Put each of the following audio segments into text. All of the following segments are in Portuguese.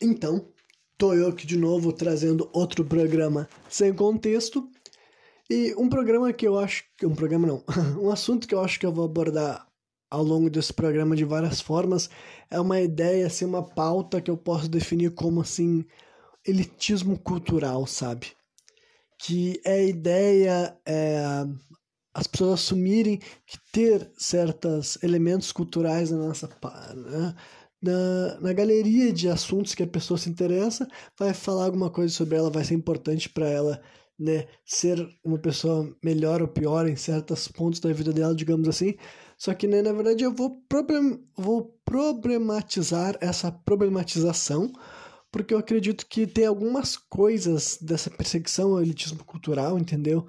Então, tô eu aqui de novo trazendo outro programa sem contexto. E um programa que eu acho. Um programa não. um assunto que eu acho que eu vou abordar ao longo desse programa de várias formas é uma ideia, assim, uma pauta que eu posso definir como assim elitismo cultural, sabe? Que é a ideia, é, as pessoas assumirem que ter certos elementos culturais na nossa né, na, na galeria de assuntos que a pessoa se interessa, vai falar alguma coisa sobre ela, vai ser importante para ela né, ser uma pessoa melhor ou pior em certos pontos da vida dela, digamos assim. Só que, né, na verdade, eu vou, problem, vou problematizar essa problematização, porque eu acredito que tem algumas coisas dessa perseguição ao elitismo cultural, entendeu?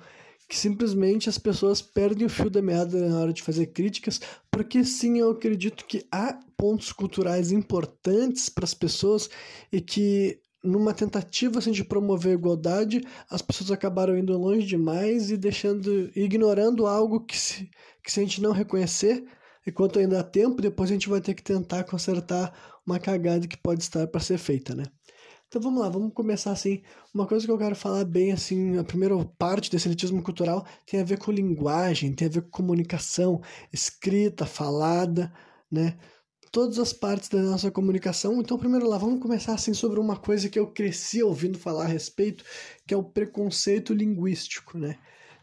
Que simplesmente as pessoas perdem o fio da meada na hora de fazer críticas, porque sim, eu acredito que há pontos culturais importantes para as pessoas e que numa tentativa assim, de promover a igualdade, as pessoas acabaram indo longe demais e deixando, ignorando algo que se, que se a gente não reconhecer, enquanto ainda há tempo, depois a gente vai ter que tentar consertar uma cagada que pode estar para ser feita, né? Então vamos lá, vamos começar assim. Uma coisa que eu quero falar bem assim, a primeira parte desse elitismo cultural tem a ver com linguagem, tem a ver com comunicação, escrita, falada, né? Todas as partes da nossa comunicação. Então, primeiro lá, vamos começar assim sobre uma coisa que eu cresci ouvindo falar a respeito, que é o preconceito linguístico, né?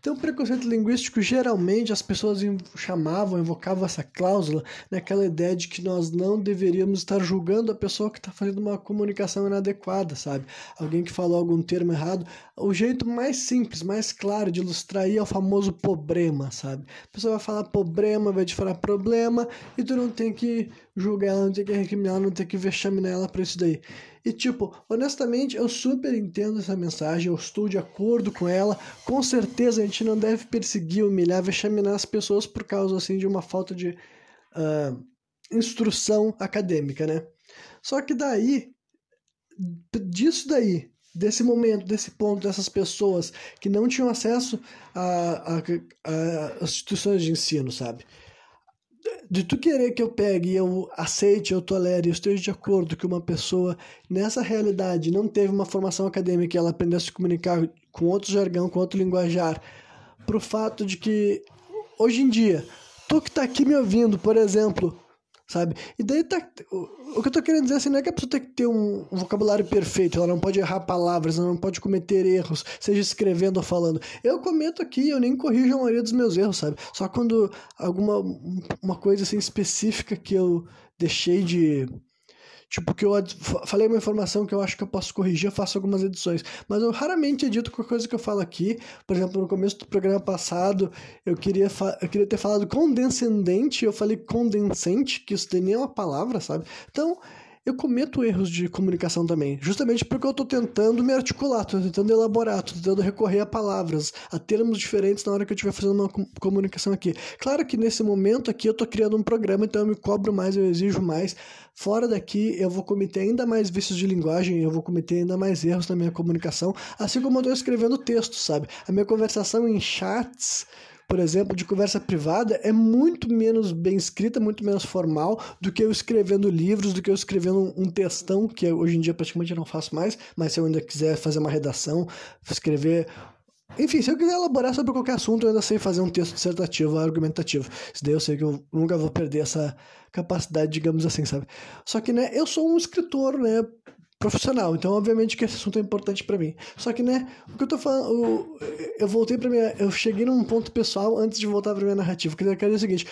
Então, preconceito linguístico, geralmente as pessoas chamavam, invocavam essa cláusula naquela ideia de que nós não deveríamos estar julgando a pessoa que está fazendo uma comunicação inadequada, sabe? Alguém que falou algum termo errado. O jeito mais simples, mais claro de ilustrar aí é o famoso problema, sabe? A pessoa vai falar problema, vai te falar problema, e tu não tem que julgar ela, não tem que recriminar não tem que vexaminar ela por isso daí. E tipo, honestamente, eu super entendo essa mensagem, eu estou de acordo com ela. Com certeza a gente não deve perseguir, humilhar, vexaminar as pessoas por causa assim de uma falta de uh, instrução acadêmica, né? Só que daí, disso daí, desse momento, desse ponto, dessas pessoas que não tinham acesso a instituições de ensino, sabe? de tu querer que eu pegue eu aceite, eu tolere, eu esteja de acordo que uma pessoa nessa realidade não teve uma formação acadêmica ela aprendeu a se comunicar com outro jargão, com outro linguajar, pro fato de que hoje em dia, tu que tá aqui me ouvindo, por exemplo, sabe? E daí tá. O, o que eu tô querendo dizer assim não é que a pessoa tem que ter um, um, vocabulário perfeito, ela não pode errar palavras, ela não pode cometer erros, seja escrevendo ou falando. Eu cometo aqui, eu nem corrijo a maioria dos meus erros, sabe? Só quando alguma uma coisa assim específica que eu deixei de Tipo, que eu falei uma informação que eu acho que eu posso corrigir, eu faço algumas edições. Mas eu raramente edito qualquer coisa que eu falo aqui. Por exemplo, no começo do programa passado, eu queria, eu queria ter falado condescendente, eu falei condensente, que isso nem é uma palavra, sabe? Então, eu cometo erros de comunicação também, justamente porque eu estou tentando me articular, estou tentando elaborar, estou tentando recorrer a palavras, a termos diferentes na hora que eu estiver fazendo uma comunicação aqui. Claro que nesse momento aqui eu estou criando um programa, então eu me cobro mais, eu exijo mais. Fora daqui eu vou cometer ainda mais vícios de linguagem, eu vou cometer ainda mais erros na minha comunicação, assim como eu estou escrevendo texto, sabe? A minha conversação em chats por exemplo, de conversa privada é muito menos bem escrita, muito menos formal do que eu escrevendo livros, do que eu escrevendo um textão, que hoje em dia praticamente eu não faço mais, mas se eu ainda quiser fazer uma redação, escrever enfim, se eu quiser elaborar sobre qualquer assunto, eu ainda sei fazer um texto dissertativo, argumentativo. Isso daí eu sei que eu nunca vou perder essa capacidade, digamos assim, sabe? Só que, né, eu sou um escritor, né, profissional. Então, obviamente que esse assunto é importante para mim. Só que, né, o que eu tô falando, eu voltei para minha, eu cheguei num ponto pessoal antes de voltar para minha narrativa, que eu quero dizer o seguinte,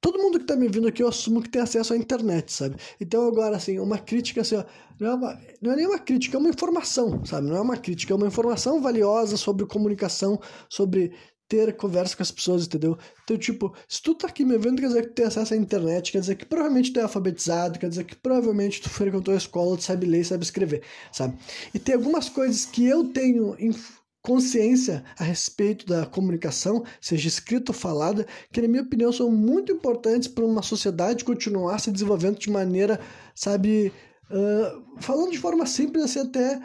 todo mundo que tá me vindo aqui, eu assumo que tem acesso à internet, sabe? Então, agora, assim, uma crítica, assim, ó, não é, uma, não é crítica, é uma informação, sabe? Não é uma crítica, é uma informação valiosa sobre comunicação, sobre ter conversa com as pessoas, entendeu? Então, tipo, se tu tá aqui me vendo, quer dizer que tu tem acesso à internet, quer dizer que provavelmente tu é alfabetizado, quer dizer que provavelmente tu frequentou a escola, tu sabe ler, sabe escrever, sabe? E tem algumas coisas que eu tenho consciência a respeito da comunicação, seja escrita ou falada, que na minha opinião são muito importantes para uma sociedade continuar se desenvolvendo de maneira, sabe, uh, falando de forma simples assim até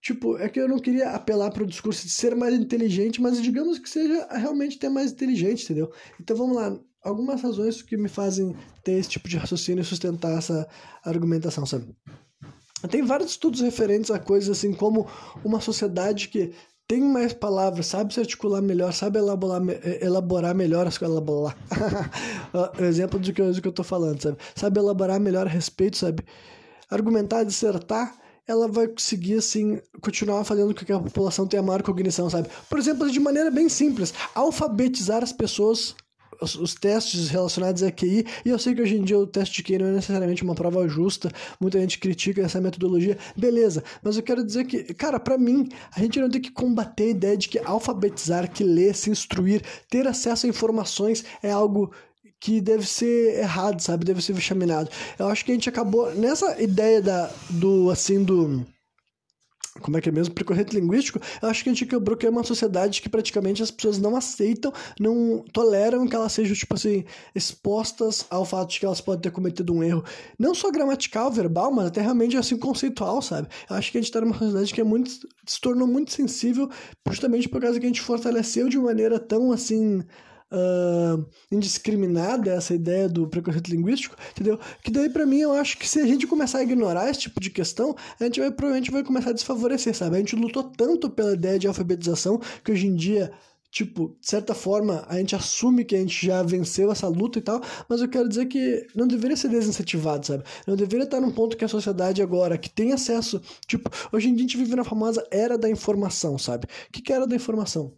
Tipo, é que eu não queria apelar para o discurso de ser mais inteligente, mas digamos que seja realmente ter mais inteligente, entendeu? Então vamos lá. Algumas razões que me fazem ter esse tipo de raciocínio e sustentar essa argumentação, sabe? Tem vários estudos referentes a coisas assim como uma sociedade que tem mais palavras, sabe se articular melhor, sabe elaborar, elaborar melhor as coisas. Elaborar. exemplo do que, eu, do que eu tô falando, sabe? Sabe elaborar melhor a respeito, sabe? Argumentar, dissertar, ela vai conseguir, assim, continuar fazendo com que a população tenha maior cognição, sabe? Por exemplo, de maneira bem simples, alfabetizar as pessoas os, os, testes relacionados a QI, e eu sei que hoje em dia o teste de QI não é necessariamente uma prova justa, muita gente critica essa metodologia, beleza, mas eu quero dizer que, cara, para mim, a gente não tem que combater a ideia de que alfabetizar, que ler, se instruir, ter acesso a informações é algo que deve ser errado, sabe? Deve ser vexaminado. Eu acho que a gente acabou nessa ideia da, do, assim, do como é que é mesmo, preconceito linguístico, eu acho que a gente quebrou que é uma sociedade que praticamente as pessoas não aceitam, não toleram que elas sejam, tipo assim, expostas ao fato de que elas podem ter cometido um erro, não só gramatical, verbal, mas até realmente, assim, conceitual, sabe? Eu acho que a gente tá numa sociedade que é muito, se tornou muito sensível justamente por causa que a gente fortaleceu de maneira tão, assim, uh, indiscriminada essa ideia do preconceito linguístico, entendeu? Que daí para mim eu acho que se a gente começar a ignorar esse tipo de questão, a gente vai provavelmente vai começar a desfavorecer, sabe? A gente lutou tanto pela ideia de alfabetização que hoje em dia tipo, de certa forma, a gente assume que a gente já venceu essa luta e tal, mas eu quero dizer que não deveria ser desincentivado, sabe? Não deveria estar num ponto que a sociedade agora, que tem acesso, tipo, hoje em dia a gente vive na famosa era da informação, sabe? O que, que é era da informação?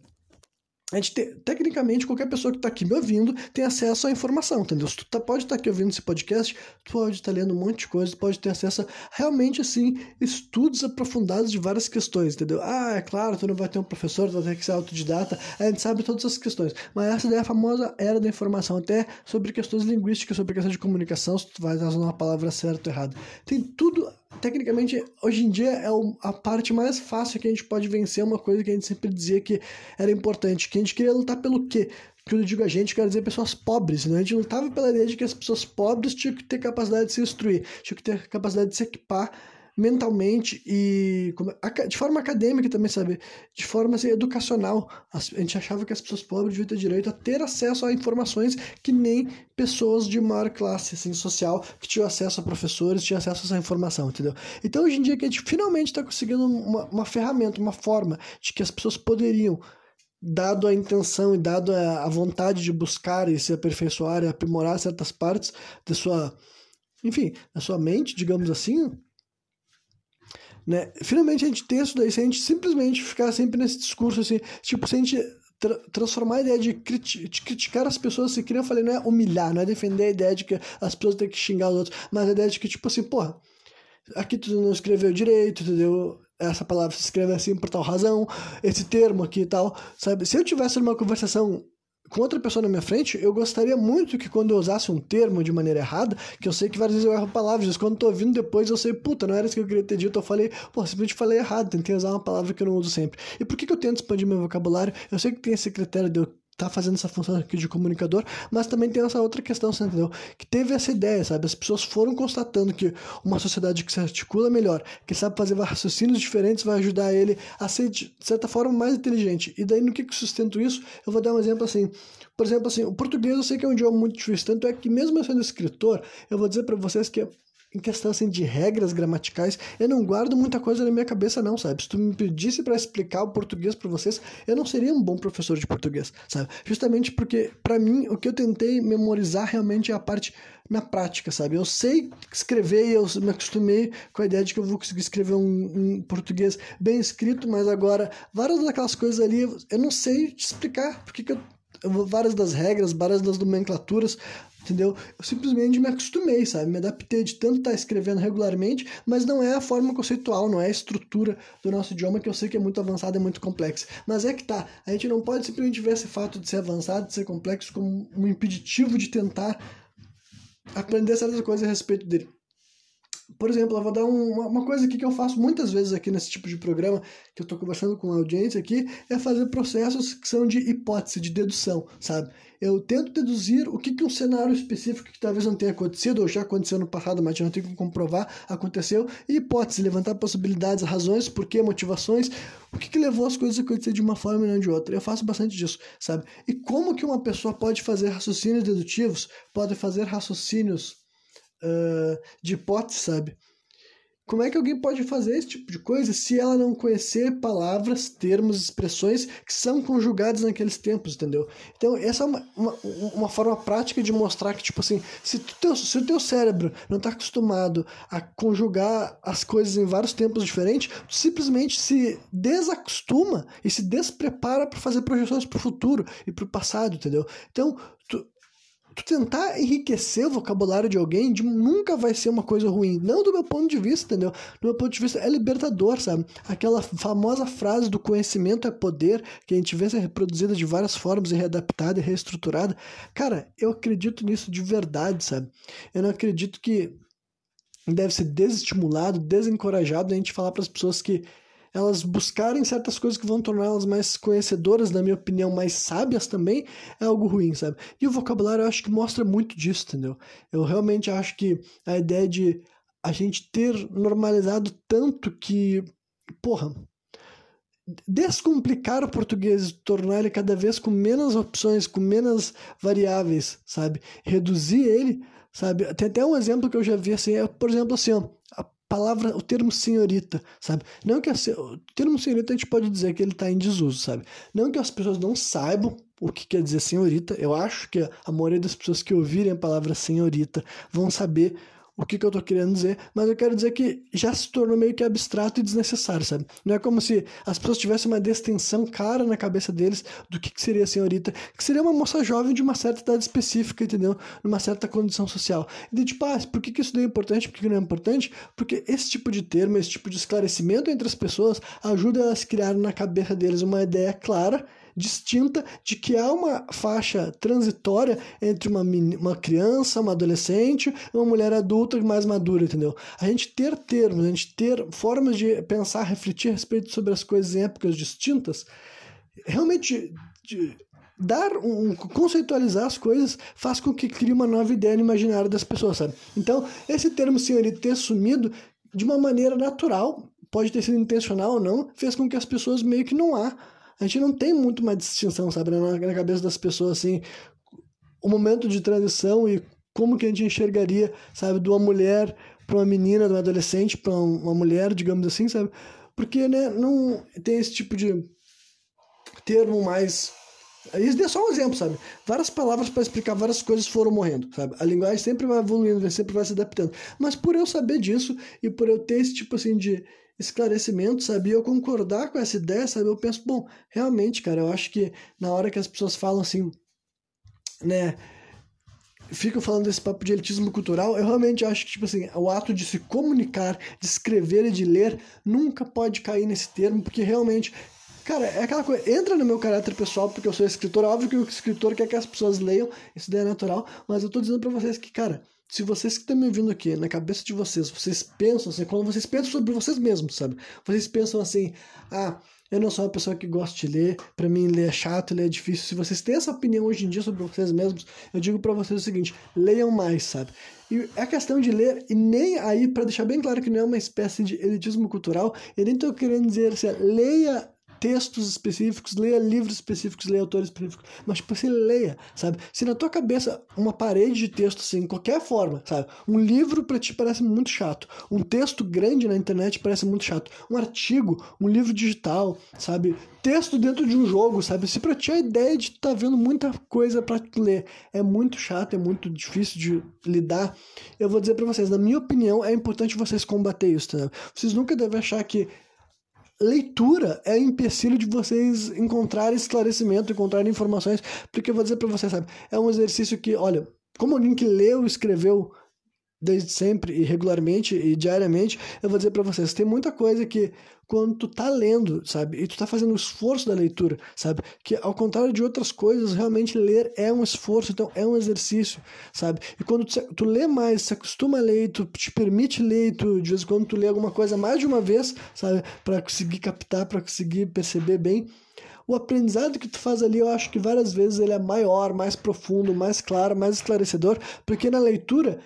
A gente te, tecnicamente, qualquer pessoa que está aqui me ouvindo tem acesso à informação, entendeu? Se tu tá, pode estar tá aqui ouvindo esse podcast, tu pode estar tá lendo um monte de coisa, pode ter acesso a realmente, assim, estudos aprofundados de várias questões, entendeu? Ah, é claro, tu não vai ter um professor, tu vai ter que ser autodidata, a gente sabe todas essas questões. Mas essa é a famosa era da informação, até sobre questões linguísticas, sobre questão de comunicação, se tu vai usar uma palavra certa ou errada. Tem tudo tecnicamente, hoje em dia é a parte mais fácil que a gente pode vencer uma coisa que a gente sempre dizia que era importante, que a gente queria lutar pelo quê? Quando eu digo a gente, quero dizer pessoas pobres, né? A gente lutava pela ideia de que as pessoas pobres tinham que ter capacidade de se instruir, tinham que ter capacidade de se equipar mentalmente e de forma acadêmica também, sabe? De forma assim, educacional. A gente achava que as pessoas pobres deviam ter direito a ter acesso a informações que nem pessoas de maior classe assim, social que tinham acesso a professores, tinham acesso a essa informação, entendeu? Então hoje em dia que a gente finalmente está conseguindo uma, uma ferramenta, uma forma de que as pessoas poderiam dado a intenção e dado a, a vontade de buscar e se aperfeiçoar e aprimorar certas partes da sua, enfim, da sua mente, digamos assim, né? Finalmente a gente tem isso daí, se a gente simplesmente ficar sempre nesse discurso assim, tipo, se a gente tra transformar a ideia de, de, criticar as pessoas, se que eu falei, não é humilhar, não é defender a ideia de que as pessoas têm que xingar os outros, mas a ideia de que, tipo assim, porra, aqui tu não escreveu direito, entendeu? Essa palavra se escreve assim por tal razão, esse termo aqui e tal, sabe? Se eu tivesse numa conversação com outra pessoa na minha frente, eu gostaria muito que quando eu usasse um termo de maneira errada, que eu sei que várias vezes eu erro palavras, quando eu tô ouvindo depois eu sei, puta, não era isso que eu queria ter dito, eu falei, pô, simplesmente falei errado, tentei usar uma palavra que eu não uso sempre. E por que, que eu tento expandir meu vocabulário? Eu sei que tem esse critério de eu tá fazendo essa função aqui de comunicador, mas também tem essa outra questão, você entendeu? Que teve essa ideia, sabe? As pessoas foram constatando que uma sociedade que se articula melhor, que sabe fazer raciocínios diferentes, vai ajudar ele a ser, de certa forma, mais inteligente. E daí, no que, que sustento isso? Eu vou dar um exemplo assim. Por exemplo, assim, o português eu sei que é um idioma muito difícil, tanto é que mesmo eu sendo escritor, eu vou dizer para vocês que em questão assim de regras gramaticais, eu não guardo muita coisa na minha cabeça não, sabe? Se tu me pedisse para explicar o português para vocês, eu não seria um bom professor de português, sabe? Justamente porque para mim o que eu tentei memorizar realmente é a parte na prática, sabe? Eu sei escrever e eu me acostumei com a ideia de que eu vou conseguir escrever um, um português bem escrito, mas agora várias daquelas coisas ali eu não sei te explicar porque que eu várias das regras, várias das nomenclaturas, entendeu? Eu simplesmente me acostumei, sabe? Me adaptei de tanto estar tá escrevendo regularmente, mas não é a forma conceitual, não é a estrutura do nosso idioma que eu sei que é muito avançada e muito complexa. Mas é que tá, a gente não pode simplesmente ver esse fato de ser avançado, de ser complexo como um impeditivo de tentar aprender certas coisas a respeito dele. Por exemplo, eu vou dar um, uma coisa aqui que eu faço muitas vezes aqui nesse tipo de programa, que eu estou conversando com a audiência aqui, é fazer processos que são de hipótese, de dedução, sabe? Eu tento deduzir o que, que um cenário específico que talvez não tenha acontecido, ou já aconteceu no passado, mas não tenho como comprovar, aconteceu, e hipótese, levantar possibilidades, razões, porquê, motivações, o que, que levou as coisas a acontecer de uma forma e não de outra. Eu faço bastante disso, sabe? E como que uma pessoa pode fazer raciocínios dedutivos, pode fazer raciocínios uh, de hipótese, sabe? Como é que alguém pode fazer esse tipo de coisa se ela não conhecer palavras, termos, expressões que são conjugadas naqueles tempos, entendeu? Então, essa é uma, uma, uma forma prática de mostrar que, tipo assim, se, tu teu, se o teu cérebro não está acostumado a conjugar as coisas em vários tempos diferentes, tu simplesmente se desacostuma e se desprepara para fazer projeções para o futuro e para o passado, entendeu? Então, tu, tu tentar enriquecer o vocabulário de alguém de, nunca vai ser uma coisa ruim. Não do meu ponto de vista, entendeu? Do meu ponto de vista é libertador, sabe? Aquela famosa frase do conhecimento é poder, que a gente vê ser reproduzida de várias formas e readaptada e reestruturada. Cara, eu acredito nisso de verdade, sabe? Eu não acredito que deve ser desestimulado, desencorajado a gente falar para as pessoas que elas buscarem certas coisas que vão torná-las mais conhecedoras, na minha opinião, mais sábias também, é algo ruim, sabe? E o vocabulário eu acho que mostra muito disso, entendeu? Eu realmente acho que a ideia de a gente ter normalizado tanto que, porra, descomplicar o português, tornar ele cada vez com menos opções, com menos variáveis, sabe? Reduzir ele, sabe? Tem até um exemplo que eu já vi assim, é, por exemplo, assim, ó, palavra, o termo senhorita, sabe? Não que a, o termo senhorita a gente pode dizer que ele está em desuso, sabe? Não que as pessoas não saibam o que quer dizer senhorita. Eu acho que a maioria das pessoas que ouvirem a palavra senhorita vão saber o que, que eu tô querendo dizer, mas eu quero dizer que já se tornou meio que abstrato e desnecessário, sabe? Não é como se as pessoas tivessem uma distinção clara na cabeça deles do que, que seria a senhorita, que seria uma moça jovem de uma certa idade específica, entendeu? Numa certa condição social. E de tipo, ah, por que, que isso daí é importante, por que não é importante? Porque esse tipo de termo, esse tipo de esclarecimento entre as pessoas ajuda elas a criar na cabeça deles uma ideia clara distinta de que há uma faixa transitória entre uma, uma criança, uma adolescente e uma mulher adulta mais madura, entendeu? A gente ter termos, a gente ter formas de pensar, refletir a respeito sobre as coisas em épocas distintas, realmente de, dar um conceitualizar as coisas faz com que crie uma nova ideia no imaginário das pessoas, sabe? Então, esse termo senhorita ter sumido de uma maneira natural, pode ter sido intencional ou não, fez com que as pessoas meio que não há a gente não tem muito uma distinção, sabe, na, na cabeça das pessoas, assim, o momento de transição e como que a gente enxergaria, sabe, de uma mulher para uma menina, de uma adolescente para uma mulher, digamos assim, sabe? Porque, né, não tem esse tipo de termo mais isso é só um exemplo, sabe? Várias palavras para explicar várias coisas foram morrendo, sabe? A linguagem sempre vai evoluindo, sempre vai se adaptando. Mas por eu saber disso e por eu ter esse tipo assim de esclarecimento, sabe? eu concordar com essa ideia, sabe? Eu penso, bom, realmente, cara, eu acho que na hora que as pessoas falam assim, né? Ficam falando desse papo de elitismo cultural, eu realmente acho que, tipo assim, o ato de se comunicar, de escrever e de ler nunca pode cair nesse termo, porque realmente Cara, é aquela coisa, entra no meu caráter pessoal, porque eu sou escritor, óbvio que o escritor quer que as pessoas leiam, isso daí é natural, mas eu tô dizendo para vocês que, cara, se vocês que estão me ouvindo aqui, na cabeça de vocês, vocês pensam assim, quando vocês pensam sobre vocês mesmos, sabe? Vocês pensam assim, ah, eu não sou uma pessoa que gosta de ler, para mim ler é chato, ler é difícil. Se vocês têm essa opinião hoje em dia sobre vocês mesmos, eu digo para vocês o seguinte: leiam mais, sabe? E a questão de ler, e nem aí, para deixar bem claro que não é uma espécie de elitismo cultural, eu nem tô querendo dizer assim, leia textos específicos, leia livros específicos, leia autores específicos, mas tipo, você leia, sabe? Se na tua cabeça uma parede de texto assim, qualquer forma, sabe? Um livro para ti parece muito chato, um texto grande na internet parece muito chato, um artigo, um livro digital, sabe? Texto dentro de um jogo, sabe? Se pra ti a ideia de estar tá vendo muita coisa para ler é muito chato, é muito difícil de lidar, eu vou dizer para vocês, na minha opinião, é importante vocês combater isso, tá? Vocês nunca devem achar que leitura é empecilho de vocês encontrarem esclarecimento, encontrarem informações, porque eu vou dizer para vocês, sabe, é um exercício que, olha, como alguém que leu escreveu desde sempre e regularmente e diariamente, eu vou dizer para vocês, tem muita coisa que quando tu tá lendo, sabe, e tu tá fazendo o esforço da leitura, sabe, que ao contrário de outras coisas, realmente ler é um esforço, então é um exercício, sabe, e quando tu, tu lê mais, se acostuma a ler, tu te permite ler, tu, de vez em quando tu lê alguma coisa mais de uma vez, sabe, para conseguir captar, para conseguir perceber bem, o aprendizado que tu faz ali, eu acho que várias vezes ele é maior, mais profundo, mais claro, mais esclarecedor, porque na leitura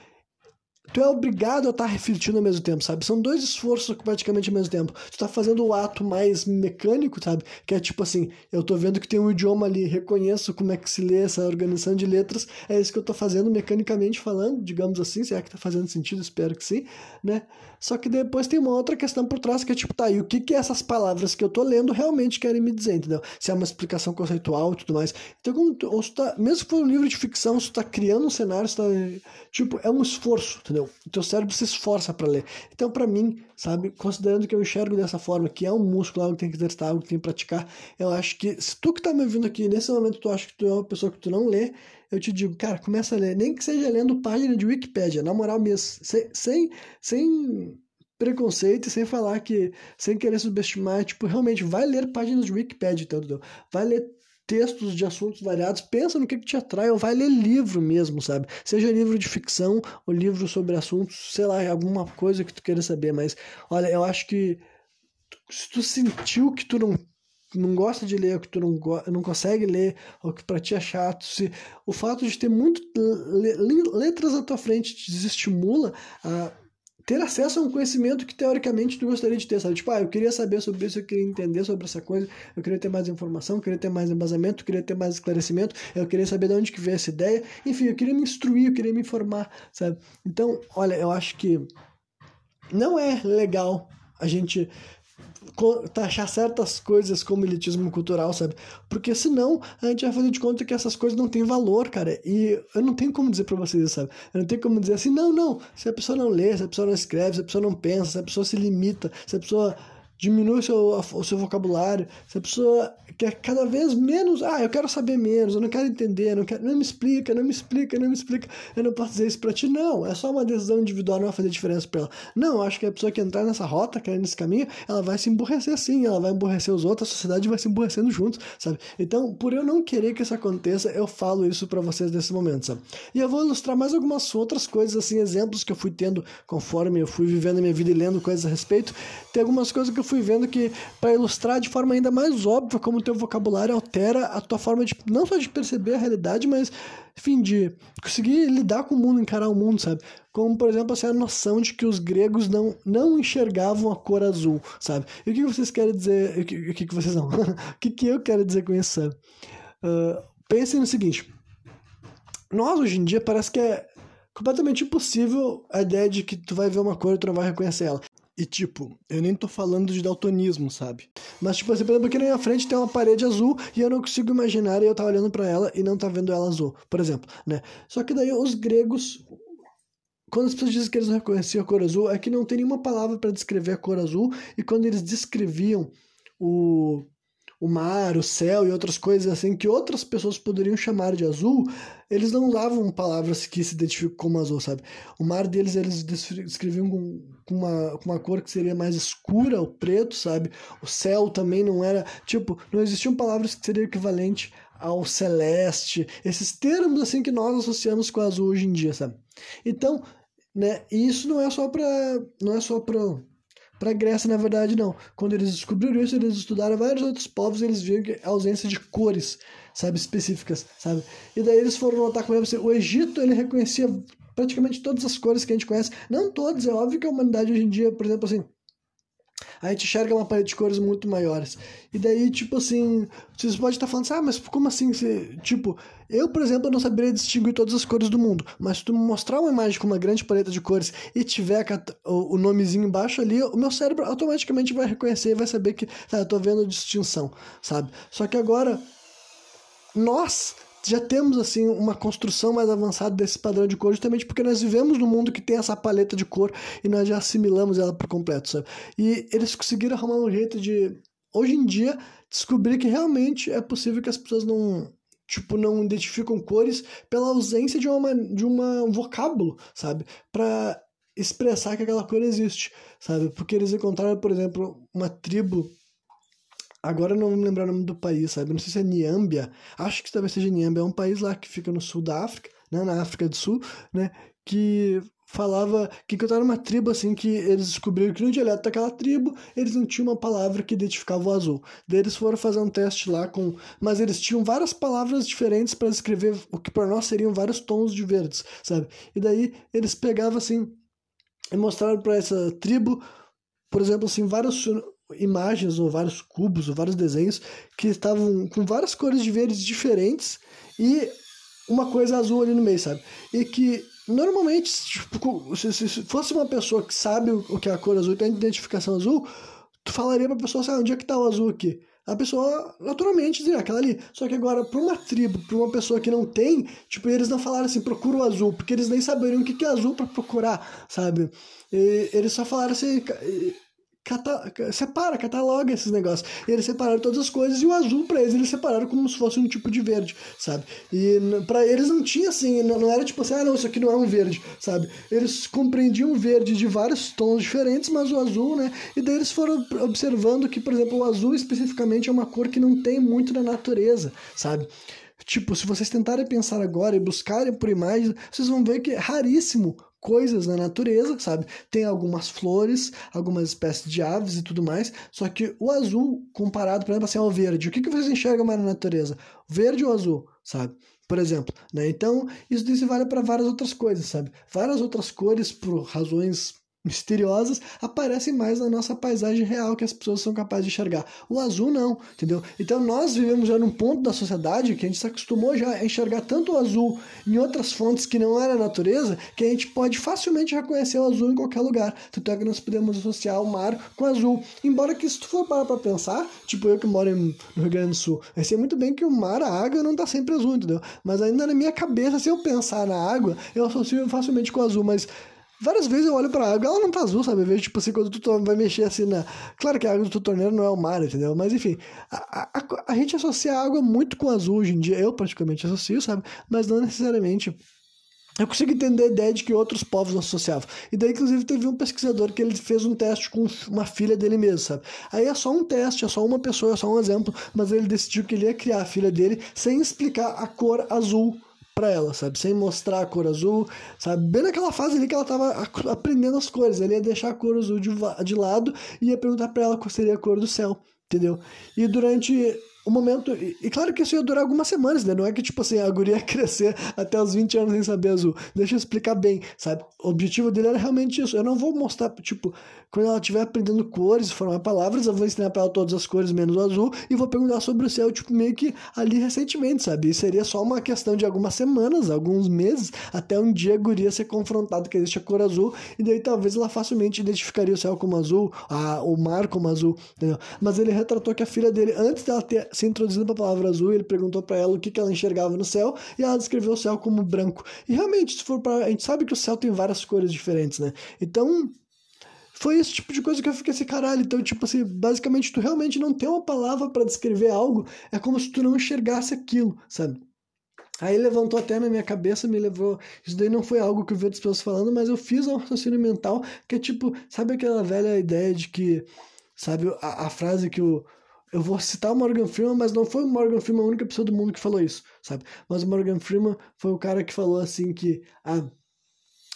tu é obrigado a estar tá refletindo ao mesmo tempo, sabe? São dois esforços praticamente ao mesmo tempo. Tu tá fazendo o ato mais mecânico, sabe? Que é tipo assim, eu tô vendo que tem um idioma ali, reconheço como é que se lê essa organização de letras, é isso que eu tô fazendo mecanicamente falando, digamos assim, se é que tá fazendo sentido, espero que sim, né? Só que depois tem uma outra questão por trás que é tipo, tá, e o que que essas palavras que eu tô lendo realmente querem me dizer, entendeu? Se é uma explicação conceitual e tudo mais. Então, como tu, ou tá, mesmo que for um livro de ficção, se tu tá criando um cenário, tá, tipo, é um esforço, entendeu? O teu cérebro se esforça para ler. Então, para mim, sabe, considerando que eu enxergo dessa forma, que é um músculo, algo que tem que exercitar, algo que tem que praticar, eu acho que se tu que tá me ouvindo aqui, nesse momento tu acha que tu é uma pessoa que tu não lê, eu te digo, cara, começa a ler, nem que seja lendo página de Wikipédia, na moral mesmo, sem, sem, sem preconceito e sem falar que, sem querer subestimar, tipo, realmente vai ler páginas de Wikipedia, entendeu? Vai ler textos de assuntos variados, pensa no que, que te atrai, ou vai ler livro mesmo, sabe? Seja livro de ficção ou livro sobre assuntos, sei lá, alguma coisa que tu queira saber, mas olha, eu acho que se tu sentiu que tu não não gosta de ler, ou que tu não, não consegue ler, ou que para ti é chato, se o fato de ter muito letras à tua frente te desestimula a ter acesso a um conhecimento que teoricamente tu gostaria de ter, sabe? Tipo, ah, eu queria saber sobre isso, eu queria entender sobre essa coisa, eu queria ter mais informação, eu queria ter mais embasamento, eu queria ter mais esclarecimento, eu queria saber de onde que veio essa ideia, enfim, eu queria me instruir, eu queria me informar, sabe? Então, olha, eu acho que não é legal a gente taxar certas coisas como elitismo cultural, sabe? Porque senão a gente vai fazer de conta que essas coisas não têm valor, cara. E eu não tenho como dizer para vocês, sabe? Eu não tenho como dizer assim, não, não. Se a pessoa não lê, se a pessoa não escreve, se a pessoa não pensa, se a pessoa se limita, se a pessoa diminui o seu, o seu vocabulário, se a pessoa quer cada vez menos, ah, eu quero saber menos, eu não quero entender, não, quero, não me explica, não me explica, não me explica, eu não posso dizer isso pra ti, não, é só uma decisão individual, não vai fazer diferença pra ela. Não, acho que a pessoa que entrar nessa rota, que é nesse caminho, ela vai se emburrecer sim, ela vai emburrecer os outros, a sociedade vai se emburrecendo juntos, sabe? Então, por eu não querer que isso aconteça, eu falo isso para vocês nesse momento, sabe? E eu vou ilustrar mais algumas outras coisas, assim, exemplos que eu fui tendo conforme eu fui vivendo a minha vida e lendo coisas a respeito. Tem algumas coisas que eu fui vendo que, para ilustrar de forma ainda mais óbvia como o teu vocabulário altera a tua forma de, não só de perceber a realidade, mas, enfim, de conseguir lidar com o mundo, encarar o mundo, sabe? Como, por exemplo, assim, a noção de que os gregos não, não enxergavam a cor azul, sabe? E o que vocês querem dizer, o que, o que vocês não, o que, que eu quero dizer com isso? Uh, pensem no seguinte, nós hoje em dia parece que é completamente impossível a ideia de que tu vai ver uma cor e tu não vai reconhecer ela. E tipo, eu nem tô falando de daltonismo, sabe? Mas tipo assim, por exemplo, aqui na minha frente tem uma parede azul e eu não consigo imaginar eu tá olhando para ela e não tá vendo ela azul, por exemplo, né? Só que daí os gregos quando as pessoas dizem que eles não reconheciam a cor azul, é que não tem nenhuma palavra para descrever a cor azul, e quando eles descreviam o, o mar, o céu e outras coisas assim que outras pessoas poderiam chamar de azul, eles não usavam palavras que se identificam como azul, sabe? O mar deles eles descreviam com, uma, com uma cor que seria mais escura, o preto, sabe? O céu também não era, tipo, não existiam palavras que seriam equivalente ao celeste, esses termos assim que nós associamos com azul hoje em dia, sabe? Então, né, isso não é só para não é só para para a Grécia, na verdade, não. Quando eles descobriram isso, eles estudaram vários outros povos e eles viram a ausência de cores, sabe, específicas, sabe? E daí eles foram notar como o Egito, ele reconhecia praticamente todas as cores que a gente conhece. Não todas, é óbvio que a humanidade hoje em dia, por exemplo, assim, a gente enxerga uma paleta de cores muito maiores. E daí, tipo assim, vocês podem estar falando assim, ah, mas como assim? Você... Tipo, eu, por exemplo, não saberia distinguir todas as cores do mundo, mas se tu mostrar uma imagem com uma grande paleta de cores e tiver o nomezinho embaixo ali, o meu cérebro automaticamente vai reconhecer e vai saber que, tá, eu tô vendo distinção, sabe? Só que agora, nós já temos assim uma construção mais avançada desse padrão de cor, justamente porque nós vivemos num mundo que tem essa paleta de cor e nós já assimilamos ela por completo, sabe? E eles conseguiram arrumar um jeito de, hoje em dia, descobrir que realmente é possível que as pessoas não tipo não identificam cores pela ausência de uma de uma, um vocábulo, sabe? Para expressar que aquela cor existe, sabe? Porque eles encontraram, por exemplo, uma tribo Agora eu não vou me lembrar o nome do país, sabe? Não sei se é Niâmbia. Acho que talvez seja Niâmbia. É um país lá que fica no sul da África, né? Na África do Sul, né? Que falava que encontraram uma tribo assim que eles descobriram que no dialeto daquela tribo eles não tinham uma palavra que identificava o azul. Daí eles foram fazer um teste lá com, mas eles tinham várias palavras diferentes para descrever o que para nós seriam vários tons de verdes, sabe? E daí eles pegavam assim e mostraram para essa tribo, por exemplo, assim, várias imagens ou vários cubos ou vários desenhos que estavam com várias cores de verdes diferentes e uma coisa azul ali no meio, sabe? E que normalmente, tipo, se, se fosse uma pessoa que sabe o que é a cor azul, tem identificação azul, tu falaria pra pessoa, sabe, onde é que tá o azul aqui? A pessoa naturalmente diria aquela ali. Só que agora, pra uma tribo, pra uma pessoa que não tem, tipo, eles não falaram assim, procura o azul, porque eles nem saberiam o que é azul para procurar, sabe? E eles só falaram assim, cata, separa, cataloga esses negócios. E eles separaram todas as coisas e o azul para eles eles separaram como se fosse um tipo de verde, sabe? E para eles não tinha assim, não, não, era tipo assim, ah, não, isso aqui não é um verde, sabe? Eles compreendiam verde de vários tons diferentes, mas o azul, né? E daí eles foram observando que, por exemplo, o azul especificamente é uma cor que não tem muito na natureza, sabe? Tipo, se vocês tentarem pensar agora e buscarem por imagens, vocês vão ver que é raríssimo coisas na natureza, sabe? Tem algumas flores, algumas espécies de aves e tudo mais, só que o azul, comparado, por exemplo, assim, ao verde, o que, que vocês enxergam mais na natureza? Verde ou azul, sabe? Por exemplo, né? Então, isso se vale para várias outras coisas, sabe? Várias outras cores por razões misteriosas aparecem mais na nossa paisagem real que as pessoas são capazes de enxergar. O azul não, entendeu? Então nós vivemos já num ponto da sociedade que a gente se acostumou já a enxergar tanto o azul em outras fontes que não era a natureza, que a gente pode facilmente reconhecer o azul em qualquer lugar. Tanto é que nós podemos associar o mar com o azul. Embora que se tu for parar pra pensar, tipo eu que moro no Rio Grande do Sul, eu sei muito bem que o mar, a água não tá sempre azul, entendeu? Mas ainda na minha cabeça, se eu pensar na água, eu associo facilmente com o azul, mas Várias vezes eu olho pra água, ela não tá azul, sabe? Eu vejo, tipo assim, quando tu vai mexer assim na. Claro que a água do torneiro não é o mar, entendeu? Mas enfim, a, a, a gente associa a água muito com azul hoje em dia. Eu praticamente associo, sabe? Mas não necessariamente. Eu consigo entender a ideia de que outros povos não associavam. E daí, inclusive, teve um pesquisador que ele fez um teste com uma filha dele mesmo, sabe? Aí é só um teste, é só uma pessoa, é só um exemplo, mas ele decidiu que ele ia criar a filha dele sem explicar a cor azul para ela, sabe? Sem mostrar a cor azul, sabe? Bem naquela fase ali que ela tava aprendendo as cores. Ele ia deixar a cor azul de, de lado e ia perguntar para ela qual seria a cor do céu, entendeu? E durante o momento. E, e, claro que isso ia durar algumas semanas, né? Não é que, tipo assim, a guria ia crescer até os 20 anos sem saber azul. Deixa eu explicar bem, sabe? O objetivo dele era realmente isso. Eu não vou mostrar, tipo, quando ela estiver aprendendo cores, formar palavras, eu vou ensinar para ela todas as cores menos o azul e vou perguntar sobre o céu, tipo, meio que ali recentemente, sabe? E seria só uma questão de algumas semanas, alguns meses, até um dia a guria ser confrontada que existe a cor azul, e daí talvez ela facilmente identificaria o céu como azul, a, o mar como azul, entendeu? Mas ele retratou que a filha dele, antes dela ter se introduzido para a palavra azul, ele perguntou para ela o que, que ela enxergava no céu, e ela descreveu o céu como branco. E realmente, se for para a gente sabe que o céu tem várias cores diferentes, né? Então, foi esse tipo de coisa que eu fiquei assim, caralho. Então, tipo assim, basicamente, tu realmente não tem uma palavra para descrever algo, é como se tu não enxergasse aquilo, sabe? Aí levantou até na minha cabeça, me levou. Isso daí não foi algo que eu vi outras pessoas falando, mas eu fiz um raciocínio mental que é tipo, sabe aquela velha ideia de que, sabe, a, a frase que o. Eu vou citar o Morgan Freeman, mas não foi o Morgan Freeman a única pessoa do mundo que falou isso, sabe? Mas o Morgan Freeman foi o cara que falou assim que. Ah,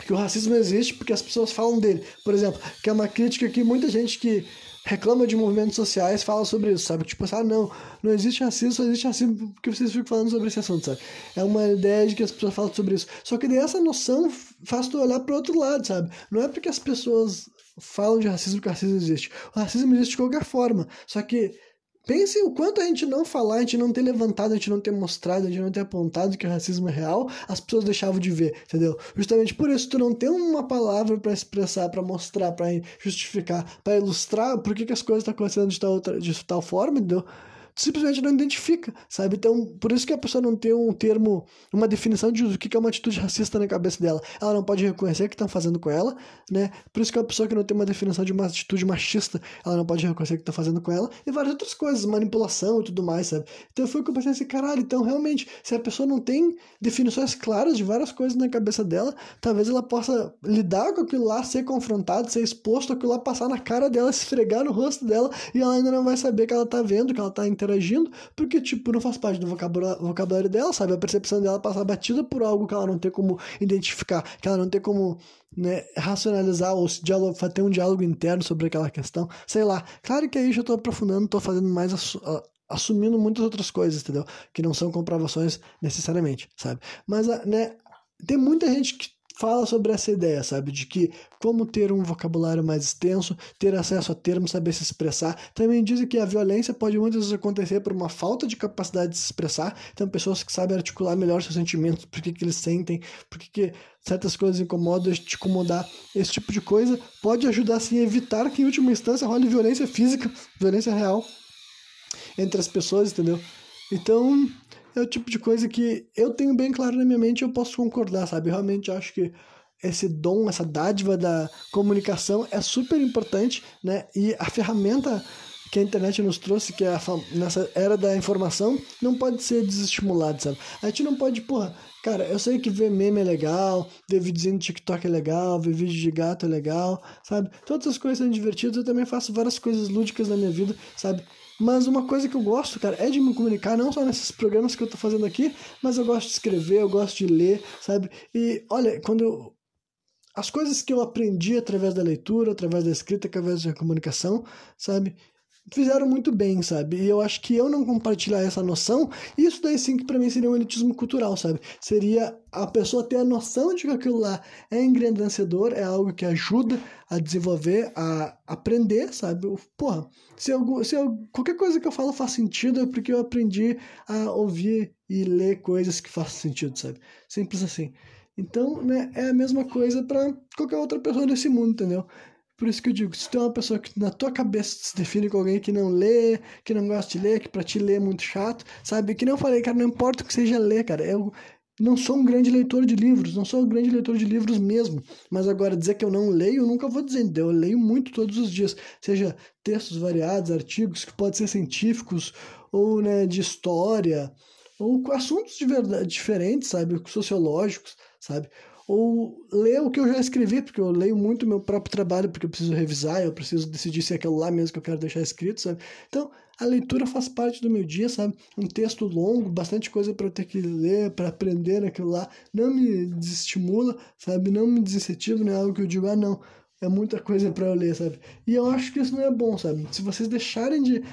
que o racismo existe porque as pessoas falam dele. Por exemplo, que é uma crítica que muita gente que reclama de movimentos sociais fala sobre isso, sabe? Tipo assim, ah, não, não existe racismo, só existe racismo porque vocês ficam falando sobre esse assunto, sabe? É uma ideia de que as pessoas falam sobre isso. Só que daí essa noção faz tu olhar para outro lado, sabe? Não é porque as pessoas falam de racismo que o racismo existe. O racismo existe de qualquer forma. Só que Pense o quanto a gente não falar, a gente não ter levantado, a gente não ter mostrado, a gente não ter apontado que o racismo é real, as pessoas deixavam de ver, entendeu? Justamente por isso tu não tem uma palavra para expressar, para mostrar, para justificar, para ilustrar por que, que as coisas estão acontecendo de tal, de tal forma, entendeu? Simplesmente não identifica, sabe? Então, por isso que a pessoa não tem um termo, uma definição de o que é uma atitude racista na cabeça dela. Ela não pode reconhecer o que estão fazendo com ela, né? Por isso que a pessoa que não tem uma definição de uma atitude machista, ela não pode reconhecer o que estão fazendo com ela, e várias outras coisas, manipulação e tudo mais, sabe? Então foi o que eu pensei assim, caralho, então realmente, se a pessoa não tem definições claras de várias coisas na cabeça dela, talvez ela possa lidar com aquilo lá, ser confrontada, ser exposto aquilo lá, passar na cara dela, esfregar no rosto dela, e ela ainda não vai saber que ela tá vendo, que ela tá interagindo interagindo, porque, tipo, não faz parte do vocabulário dela, sabe? A percepção dela passa batida por algo que ela não tem como identificar, que ela não tem como né, racionalizar ou se diálogo, ter um diálogo interno sobre aquela questão, sei lá. Claro que aí já tô aprofundando, tô fazendo mais assumindo muitas outras coisas, entendeu? Que não são comprovações necessariamente, sabe? Mas, né, tem muita gente que fala sobre essa ideia, sabe? De que como ter um vocabulário mais extenso, ter acesso a termos, saber se expressar. Também dizem que a violência pode muitas vezes acontecer por uma falta de capacidade de se expressar. Então, pessoas que sabem articular melhor seus sentimentos, por que, que eles sentem, por que, que certas coisas incomodam, te incomodar, esse tipo de coisa pode ajudar sim a evitar que, em última instância, role violência física, violência real entre as pessoas, entendeu? Então, é o tipo de coisa que eu tenho bem claro na minha mente e eu posso concordar, sabe? Realmente acho que esse dom, essa dádiva da comunicação é super importante, né? E a ferramenta que a internet nos trouxe, que é a, nessa era da informação, não pode ser desestimulada, sabe? A gente não pode, porra, cara, eu sei que ver meme é legal, ver videozinho no TikTok é legal, ver vídeo de gato é legal, sabe? Todas as coisas são divertidas, eu também faço várias coisas lúdicas na minha vida, sabe? Mas uma coisa que eu gosto, cara, é de me comunicar, não só nesses programas que eu tô fazendo aqui, mas eu gosto de escrever, eu gosto de ler, sabe? E olha, quando eu. As coisas que eu aprendi através da leitura, através da escrita, através da comunicação, sabe? Fizeram muito bem, sabe? E eu acho que eu não compartilhar essa noção, isso daí sim que para mim seria um elitismo cultural, sabe? Seria a pessoa ter a noção de que aquilo lá é engrandecedor, é algo que ajuda a desenvolver, a aprender, sabe? Porra, se, eu, se eu, qualquer coisa que eu falo faz sentido é porque eu aprendi a ouvir e ler coisas que fazem sentido, sabe? Simples assim. Então, né, é a mesma coisa para qualquer outra pessoa desse mundo, entendeu? Por isso que eu digo, se tu é uma pessoa que na tua cabeça se define como alguém que não lê, que não gosta de ler, que pra ti ler é muito chato, sabe? Que eu falei, cara, não importa o que seja ler, cara. Eu não sou um grande leitor de livros, não sou um grande leitor de livros mesmo. Mas agora, dizer que eu não leio, eu nunca vou dizer. Eu leio muito todos os dias. Seja textos variados, artigos que podem ser científicos, ou né, de história, ou assuntos de verdade diferentes, sabe? Sociológicos, sabe? Ou ler o que eu já escrevi, porque eu leio muito meu próprio trabalho, porque eu preciso revisar, eu preciso decidir se é aquilo lá mesmo que eu quero deixar escrito, sabe? Então, a leitura faz parte do meu dia, sabe? Um texto longo, bastante coisa para eu ter que ler, para aprender aquilo lá, não me desestimula, sabe? Não me desincentiva, não é algo que eu digo, ah, não, é muita coisa para eu ler, sabe? E eu acho que isso não é bom, sabe? Se vocês deixarem de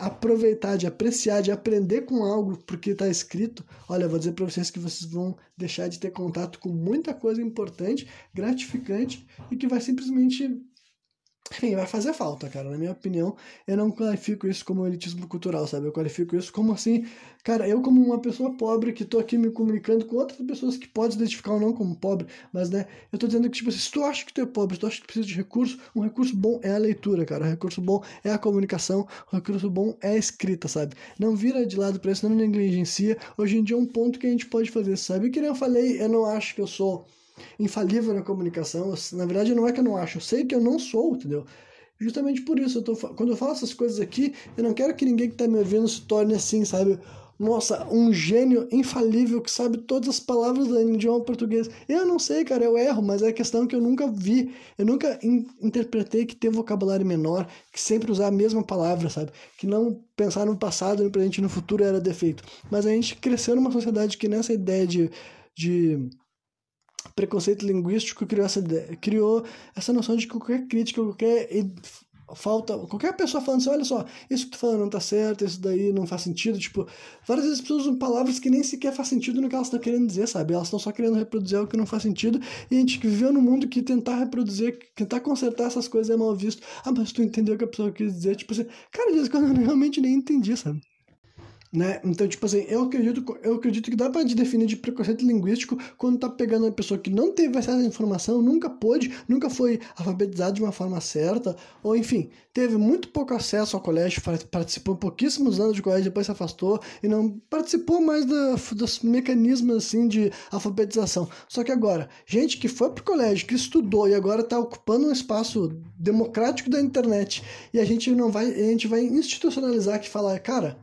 aproveitar, de apreciar, de aprender com algo porque está escrito, olha, vou dizer para vocês que vocês vão deixar de ter contato com muita coisa importante, gratificante e que vai simplesmente enfim, vai fazer falta, cara. Na minha opinião, eu não qualifico isso como elitismo cultural, sabe? Eu qualifico isso como assim, cara, eu como uma pessoa pobre que tô aqui me comunicando com outras pessoas que podem se identificar ou não como pobre, mas, né, eu tô dizendo que, tipo, se tu acha que tu é pobre, se tu acha que precisa de recurso, um recurso bom é a leitura, cara. Um recurso bom é a comunicação, um recurso bom é a escrita, sabe? Não vira de lado pra isso, não negligencia. Hoje em dia é um ponto que a gente pode fazer, sabe? E que nem eu falei, eu não acho que eu sou infalível na comunicação. Na verdade, não é que eu não acho, eu sei que eu não sou, entendeu? Justamente por isso, eu tô, quando eu falo essas coisas aqui, eu não quero que ninguém que está me ouvindo se torne assim, sabe? Nossa, um gênio infalível que sabe todas as palavras do idioma português. Eu não sei, cara, eu erro, mas é questão que eu nunca vi. Eu nunca in interpretei que ter vocabulário menor, que sempre usar a mesma palavra, sabe? Que não pensar no passado, no presente e no futuro era defeito. Mas a gente cresceu numa sociedade que nessa ideia de, de preconceito linguístico criou essa, criou essa noção de que qualquer crítica, qualquer falta, qualquer pessoa falando assim, olha só, isso que tu falando não tá certo, isso daí não faz sentido, tipo, várias vezes as pessoas usam palavras que nem sequer faz sentido no que elas estão querendo dizer, sabe? Elas estão só querendo reproduzir algo que não faz sentido, e a gente viveu num mundo que tentar reproduzir, tentar consertar essas coisas é mal visto. Ah, mas tu entendeu o que a pessoa quis dizer, tipo assim, cara, às vezes eu realmente nem entendi, sabe? Né? Então, tipo assim, eu acredito, eu acredito que dá para definir de preconceito linguístico quando tá pegando uma pessoa que não teve acesso à informação, nunca pôde, nunca foi alfabetizado de uma forma certa, ou enfim, teve muito pouco acesso ao colégio, participou pouquíssimos anos de colégio, depois se afastou e não participou mais da, dos mecanismos assim de alfabetização. Só que agora, gente que foi pro colégio, que estudou e agora tá ocupando um espaço democrático da internet, e a gente não vai, a gente vai institucionalizar que falar, cara,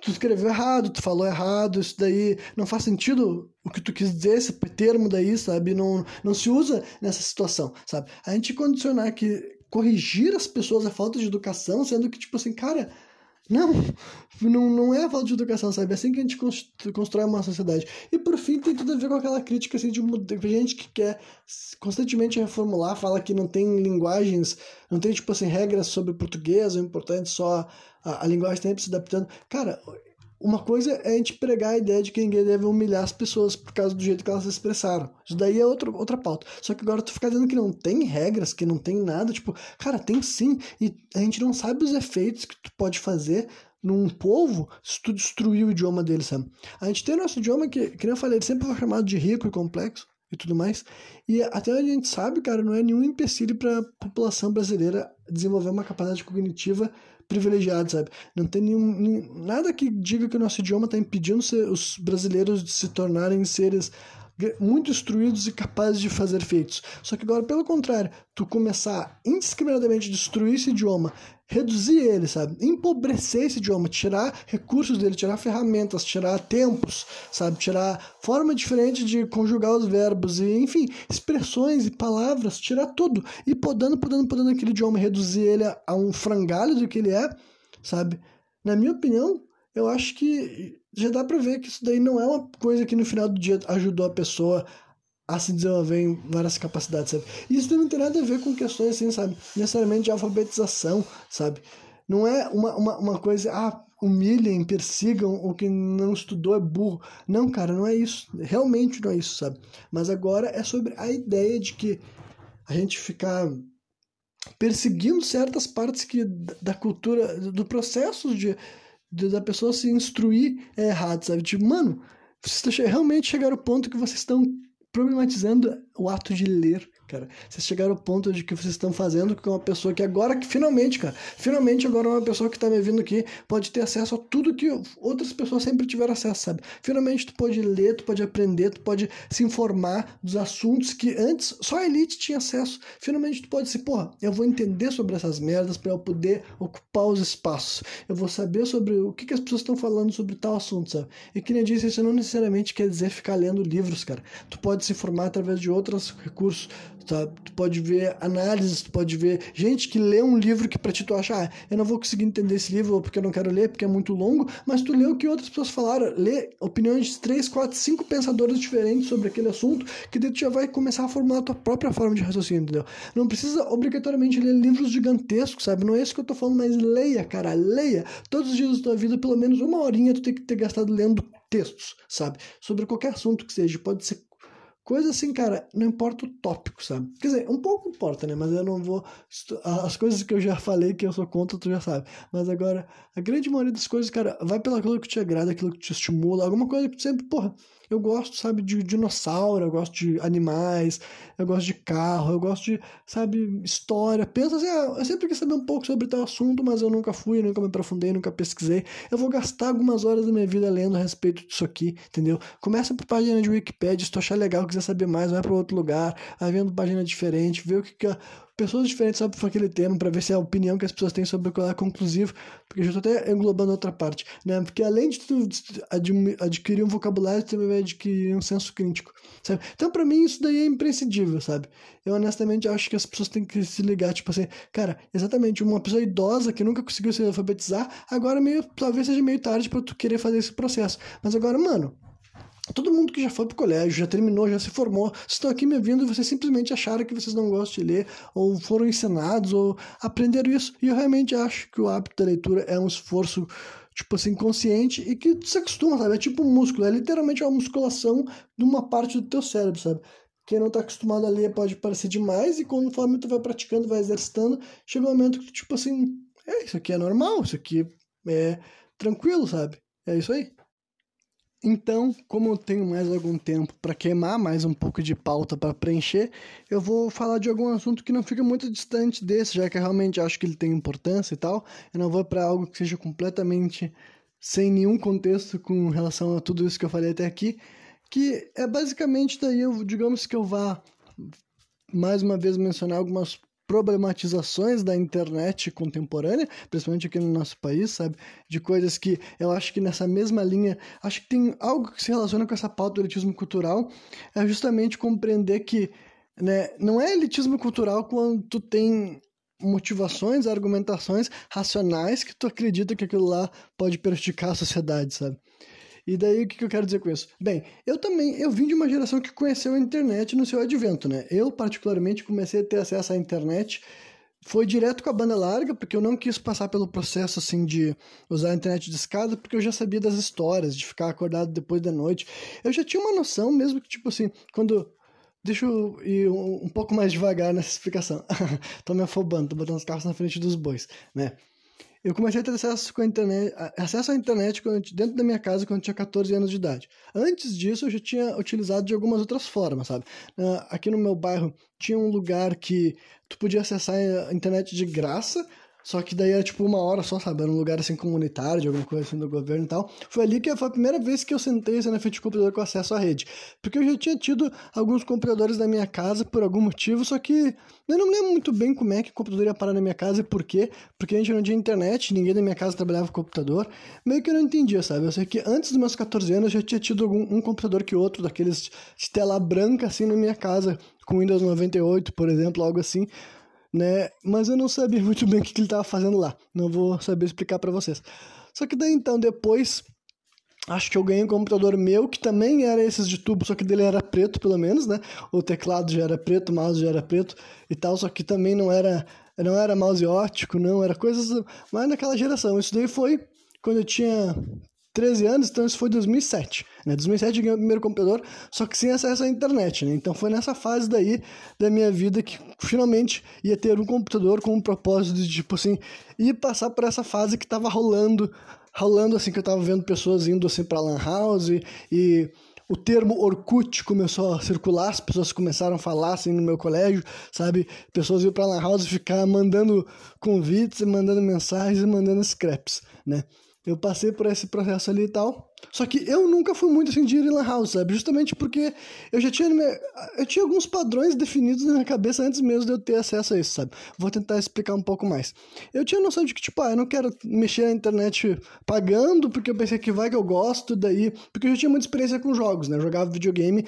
tu escreveu errado, tu falou errado, isso daí não faz sentido o que tu quis dizer, esse termo daí, sabe? Não, não se usa nessa situação, sabe? A gente condicionar que corrigir as pessoas a falta de educação, sendo que, tipo assim, cara, não, não, não é a falta de educação, sabe? É assim que a gente constrói uma sociedade. E por fim, tem tudo a ver com aquela crítica assim, de gente que quer constantemente reformular, fala que não tem linguagens, não tem, tipo assim, regras sobre português, o importante é só a, a linguagem sempre se adaptando. Cara, uma coisa é a gente pregar a ideia de que ninguém deve humilhar as pessoas por causa do jeito que elas se expressaram. Isso daí é outro, outra pauta. Só que agora tu fica dizendo que não tem regras, que não tem nada. Tipo, cara, tem sim. E a gente não sabe os efeitos que tu pode fazer num povo se tu destruir o idioma dele, sabe? A gente tem nosso idioma que, que nem eu falei, ele sempre foi chamado de rico e complexo e tudo mais. E até a gente sabe, cara, não é nenhum empecilho para a população brasileira desenvolver uma capacidade cognitiva privilegiado, sabe? Não tem nenhum, nenhum, nada que diga que o nosso idioma está impedindo os brasileiros de se tornarem seres muito instruídos e capazes de fazer feitos. Só que agora, pelo contrário, tu começar indiscriminadamente a destruir esse idioma, reduzir ele, sabe? Empobrecer esse idioma, tirar recursos dele, tirar ferramentas, tirar tempos, sabe? Tirar forma diferente de conjugar os verbos e, enfim, expressões e palavras, tirar tudo e podando, podando, podando aquele idioma, reduzir ele a um frangalho do que ele é, sabe? Na minha opinião, eu acho que já dá para ver que isso daí não é uma coisa que no final do dia ajudou a pessoa a se desenvolver em várias capacidades, sabe? Isso não tem nada a ver com questões assim, sabe? Necessariamente de alfabetização, sabe? Não é uma, uma, uma coisa, ah, humilhem, persigam, o que não estudou é burro. Não, cara, não é isso. Realmente não é isso, sabe? Mas agora é sobre a ideia de que a gente ficar perseguindo certas partes que da cultura, do processo de, de da pessoa se instruir é errado, sabe? Tipo, mano, vocês realmente chegaram ao ponto que vocês estão problematizando o ato de ler cara. Vocês chegaram ao ponto de que vocês estão fazendo com uma pessoa que agora, que finalmente, cara, finalmente agora uma pessoa que tá me vindo aqui pode ter acesso a tudo que outras pessoas sempre tiveram acesso, sabe? Finalmente tu pode ler, tu pode aprender, tu pode se informar dos assuntos que antes só a elite tinha acesso. Finalmente tu pode se, porra, eu vou entender sobre essas merdas para eu poder ocupar os espaços. Eu vou saber sobre o que, que as pessoas estão falando sobre tal assunto, sabe? E que nem disse, isso não necessariamente quer dizer ficar lendo livros, cara. Tu pode se informar através de outros recursos Tá? Tu pode ver análises, tu pode ver gente que lê um livro que para ti tu acha, ah, eu não vou conseguir entender esse livro porque eu não quero ler, porque é muito longo, mas tu lê o que outras pessoas falaram, lê opiniões de três, quatro, cinco pensadores diferentes sobre aquele assunto, que daí tu já vai começar a formar a tua própria forma de raciocínio, entendeu? Não precisa obrigatoriamente ler livros gigantescos, sabe? Não é isso que eu tô falando, mas leia, cara, leia. Todos os dias da tua vida, pelo menos uma horinha tu tem que ter gastado lendo textos, sabe? Sobre qualquer assunto que seja. Pode ser Coisa assim, cara, não importa o tópico, sabe? Quer dizer, um pouco importa, né? Mas eu não vou. As coisas que eu já falei que eu sou contra, tu já sabe. Mas agora, a grande maioria das coisas, cara, vai pelo aquilo que te agrada, aquilo que te estimula, alguma coisa que tu sempre, porra, eu gosto, sabe, de dinossauro, eu gosto de animais, eu gosto de carro, eu gosto de, sabe, história. Pensa assim, ah, eu sempre quis saber um pouco sobre tal assunto, mas eu nunca fui, nunca me aprofundei, nunca pesquisei. Eu vou gastar algumas horas da minha vida lendo a respeito disso aqui, entendeu? Começa por página de Wikipedia, se tu achar legal, quiser saber mais, vai para outro lugar, vai vendo página diferente, vê o que, que a pessoas diferentes sobre aquele tema para ver se a opinião que as pessoas têm sobre aquilo é conclusivo, porque eu já estou até englobando outra parte, né? Porque além de tu adquirir um vocabulário, tu também vai adquirir um senso crítico, sabe? Então, para mim, isso daí é imprescindível, sabe? Eu honestamente acho que as pessoas têm que se ligar, tipo assim, cara, exatamente, uma pessoa idosa que nunca conseguiu se alfabetizar, agora meio, talvez seja meio tarde para tu querer fazer esse processo. Mas agora, mano, Todo mundo que já foi pro colégio, já terminou, já se formou, estão aqui me ouvindo e vocês simplesmente acharam que vocês não gostam de ler, ou foram ensinados, ou aprenderam isso. E eu realmente acho que o hábito da leitura é um esforço, tipo assim, consciente e que se acostuma, sabe? É tipo um músculo, é literalmente uma musculação de uma parte do teu cérebro, sabe? Quem não está acostumado a ler pode parecer demais, e conforme tu vai praticando, vai exercitando, chega um momento que tu, tipo assim, é, isso aqui é normal, isso aqui é tranquilo, sabe? É isso aí. Então, como eu tenho mais algum tempo para queimar, mais um pouco de pauta para preencher, eu vou falar de algum assunto que não fica muito distante desse, já que eu realmente acho que ele tem importância e tal. Eu não vou para algo que seja completamente sem nenhum contexto com relação a tudo isso que eu falei até aqui, que é basicamente daí, eu, digamos que eu vá mais uma vez mencionar algumas problematizações da internet contemporânea, principalmente aqui no nosso país, sabe? De coisas que eu acho que nessa mesma linha, acho que tem algo que se relaciona com essa pauta do elitismo cultural, é justamente compreender que né, não é elitismo cultural quando tu tem motivações, argumentações racionais que tu acredita que aquilo lá pode prejudicar a sociedade, sabe? E daí o que, eu quero dizer com isso? Bem, eu também, eu vim de uma geração que conheceu a internet no seu advento, né? Eu, particularmente, comecei a ter acesso à internet foi direto com a banda larga, porque eu não quis passar pelo processo assim de usar a internet de escada, porque eu já sabia das histórias, de ficar acordado depois da noite. Eu já tinha uma noção, mesmo que, tipo assim, quando. Deixa eu ir um, um pouco mais devagar nessa explicação. tô me afobando, tô botando os carros na frente dos bois, né? Eu comecei a ter acesso, com a internet, acesso à internet dentro da minha casa quando eu tinha 14 anos de idade. Antes disso, eu já tinha utilizado de algumas outras formas, sabe? Aqui no meu bairro tinha um lugar que tu podia acessar a internet de graça, só que daí era tipo uma hora só, sabe? Era um lugar assim comunitário, de alguma coisa assim do governo e tal. Foi ali que foi a primeira vez que eu sentei assim, na de computador com acesso à rede. Porque eu já tinha tido alguns computadores na minha casa por algum motivo, só que eu não lembro muito bem como é que o computador ia parar na minha casa e por quê. Porque a gente não tinha internet, ninguém da minha casa trabalhava com computador. Meio que eu não entendia, sabe? Eu sei que antes dos meus 14 anos eu já tinha tido algum, um computador que outro, daqueles de tela branca assim na minha casa, com Windows 98, por exemplo, algo assim né? Mas eu não sabia muito bem o que, ele estava fazendo lá. Não vou saber explicar para vocês. Só que daí então, depois, acho que eu ganhei um computador meu que também era esses de tubo, só que dele era preto pelo menos, né? O teclado já era preto, o mouse já era preto e tal, só que também não era não era mouse ótico, não, era coisas mais naquela geração. Isso daí foi quando eu tinha 13 anos, então isso foi 2007. Né? 2007 eu ganhei o primeiro computador, só que sem acesso à internet. Né? Então foi nessa fase daí da minha vida que finalmente ia ter um computador com um propósito de, tipo assim, ir passar por essa fase que tava rolando, rolando assim, que eu tava vendo pessoas indo assim pra Lan House e, o termo Orkut começou a circular, as pessoas começaram a falar assim no meu colégio, sabe? Pessoas iam pra Lan House ficar mandando convites, mandando mensagens e mandando scraps, né? Eu passei por esse processo ali e tal. Só que eu nunca fui muito assim de ir em lan house, sabe? Justamente porque eu já tinha eu tinha alguns padrões definidos na minha cabeça antes mesmo de eu ter acesso a isso, sabe? Vou tentar explicar um pouco mais. Eu tinha noção de que, tipo, ah, eu não quero mexer na internet pagando, porque eu pensei que vai que eu gosto, daí... Porque eu já tinha muita experiência com jogos, né? Eu jogava videogame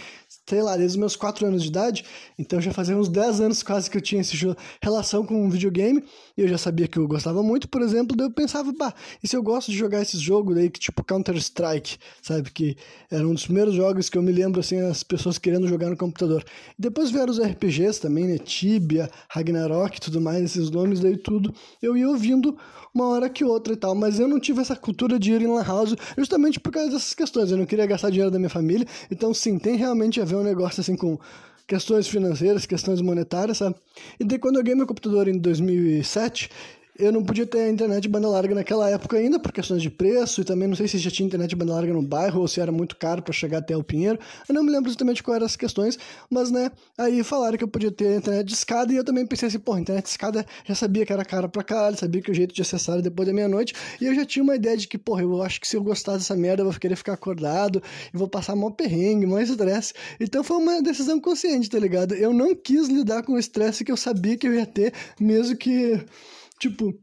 sei lá, desde os meus 4 anos de idade, então já fazia uns 10 anos quase que eu tinha essa relação com videogame, e eu já sabia que eu gostava muito, por exemplo, daí eu pensava, pá, e se eu gosto de jogar esses jogos daí, que tipo Counter-Strike, sabe, que era um dos primeiros jogos que eu me lembro, assim, as pessoas querendo jogar no computador. E depois vieram os RPGs também, né, Tibia, Ragnarok, tudo mais, esses nomes daí tudo, eu ia ouvindo uma hora que outra e tal, mas eu não tive essa cultura de ir em lan house justamente por causa dessas questões, eu não queria gastar dinheiro da minha família, então sim, tem realmente a ver um negócio assim com questões financeiras, questões monetárias, sabe? E daí quando eu ganhei meu computador em 2007, eu não podia ter internet de banda larga naquela época ainda, por questões de preço, e também não sei se já tinha internet de banda larga no bairro ou se era muito caro para chegar até o Pinheiro. Eu não me lembro exatamente quais eram as questões, mas né, aí falaram que eu podia ter internet de escada e eu também pensei assim, pô, internet de escada já sabia que era cara pra caralho, sabia que o jeito de acessar era depois da meia-noite, e eu já tinha uma ideia de que, porra, eu acho que se eu gostar dessa merda eu vou querer ficar acordado e vou passar mó perrengue, mó estresse. Então foi uma decisão consciente, tá ligado? Eu não quis lidar com o estresse que eu sabia que eu ia ter, mesmo que Tipo,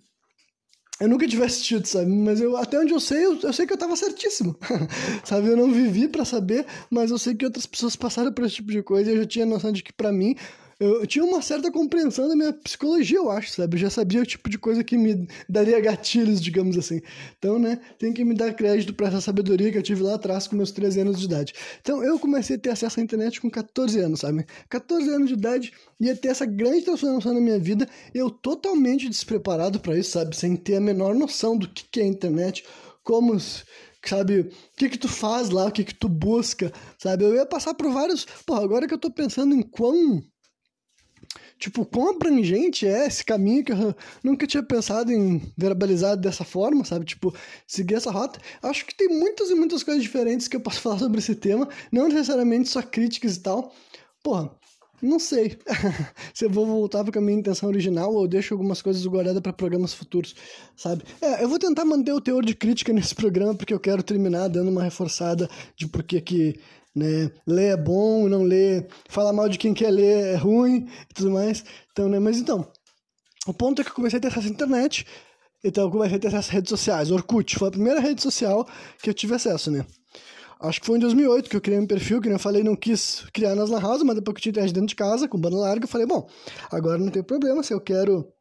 eu nunca tivesse tido, sabe? Mas eu, até onde eu sei, eu, eu sei que eu tava certíssimo. sabe? Eu não vivi para saber, mas eu sei que outras pessoas passaram por esse tipo de coisa e eu já tinha noção de que para mim eu tinha uma certa compreensão da minha psicologia, eu acho, sabe? Eu já sabia o tipo de coisa que me daria gatilhos, digamos assim. Então, né, tem que me dar crédito para essa sabedoria que eu tive lá atrás com meus 13 anos de idade. Então, eu comecei a ter acesso à internet com 14 anos, sabe? 14 anos de idade ia ter essa grande transformação na minha vida, eu totalmente despreparado para isso, sabe? Sem ter a menor noção do que é a internet, como sabe, o que que tu faz lá, o que que tu busca, sabe? Eu ia passar por vários, pô, agora que eu tô pensando em quão Tipo, quão abrangente é esse caminho que eu nunca tinha pensado em verbalizar dessa forma, sabe? Tipo, seguir essa rota. Acho que tem muitas e muitas coisas diferentes que eu posso falar sobre esse tema, não necessariamente só críticas e tal. Porra, não sei se eu vou voltar para a minha intenção original ou deixo algumas coisas guardadas para programas futuros, sabe? É, eu vou tentar manter o teor de crítica nesse programa porque eu quero terminar dando uma reforçada de por que que né? Ler é bom, não ler, falar mal de quem quer ler é ruim e tudo mais. Então, né? Mas então, o ponto é que eu comecei a ter acesso à internet, então eu comecei a ter acesso às redes sociais. Orkut foi a primeira rede social que eu tive acesso, né? Acho que foi em 2008 que eu criei um perfil, que eu falei, não quis criar nas lan houses, mas depois que eu tinha internet dentro de casa, com banda larga, eu falei, bom, agora não tem problema, se eu quero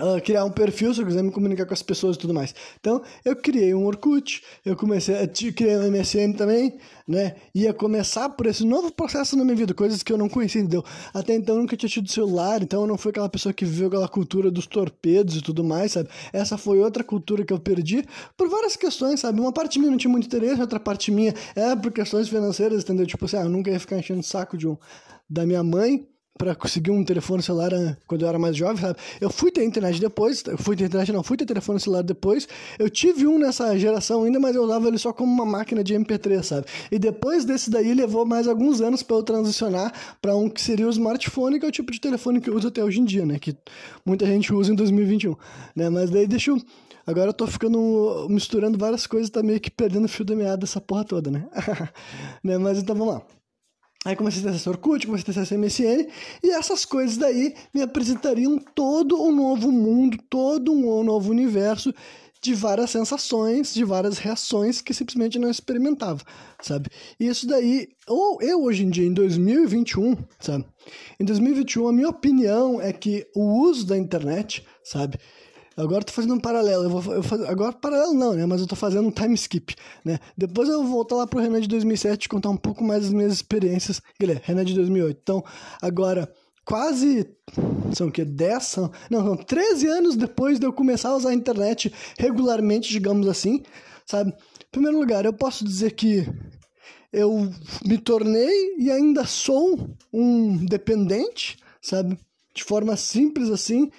uh, criar um perfil, se eu quiser me comunicar com as pessoas e tudo mais. Então, eu criei um Orkut, eu comecei, a criei um MSN também, né? Ia começar por esse novo processo na minha vida, coisas que eu não conhecia, entendeu? Até então eu nunca tinha tido celular, então eu não fui aquela pessoa que viveu aquela cultura dos torpedos e tudo mais, sabe? Essa foi outra cultura que eu perdi por várias questões, sabe? Uma parte minha não tinha muito interesse, outra parte minha é por questões financeiras, entendeu? Tipo assim, ah, eu nunca ia ficar enchendo o saco de um, da minha mãe, para conseguir um telefone celular ah, quando eu era mais jovem, sabe? Eu fui ter internet depois, fui ter internet não, fui ter telefone celular depois. Eu tive um nessa geração ainda, mas eu usava ele só como uma máquina de MP3, sabe? E depois desse daí levou mais alguns anos para eu transicionar para um que seria o smartphone, que é o tipo de telefone que eu uso até hoje em dia, né? Que muita gente usa em 2021, né? Mas daí deixa eu Agora eu tô ficando misturando várias coisas, tá meio que perdendo o fio da meada essa porra toda, né? né? Mas então vamos lá. Aí comecei a ter acesso Orkut, comecei a ter acesso MSN, e essas coisas daí me apresentariam todo um novo mundo, todo um novo universo de várias sensações, de várias reações que simplesmente não experimentava, sabe? E isso daí, ou eu hoje em dia, em 2021, sabe? Em 2021, a minha opinião é que o uso da internet, sabe? Agora eu tô fazendo um paralelo. Eu vou, eu. Agora paralelo não, né? Mas eu tô fazendo um time skip, né? Depois eu vou voltar lá pro Renan de 2007 contar um pouco mais das minhas experiências. Guilherme, Renan de 2008. Então, agora, quase. São o quê? 10? São, não, são 13 anos depois de eu começar a usar a internet regularmente, digamos assim, sabe? Em primeiro lugar, eu posso dizer que eu me tornei e ainda sou um dependente, sabe? De forma simples assim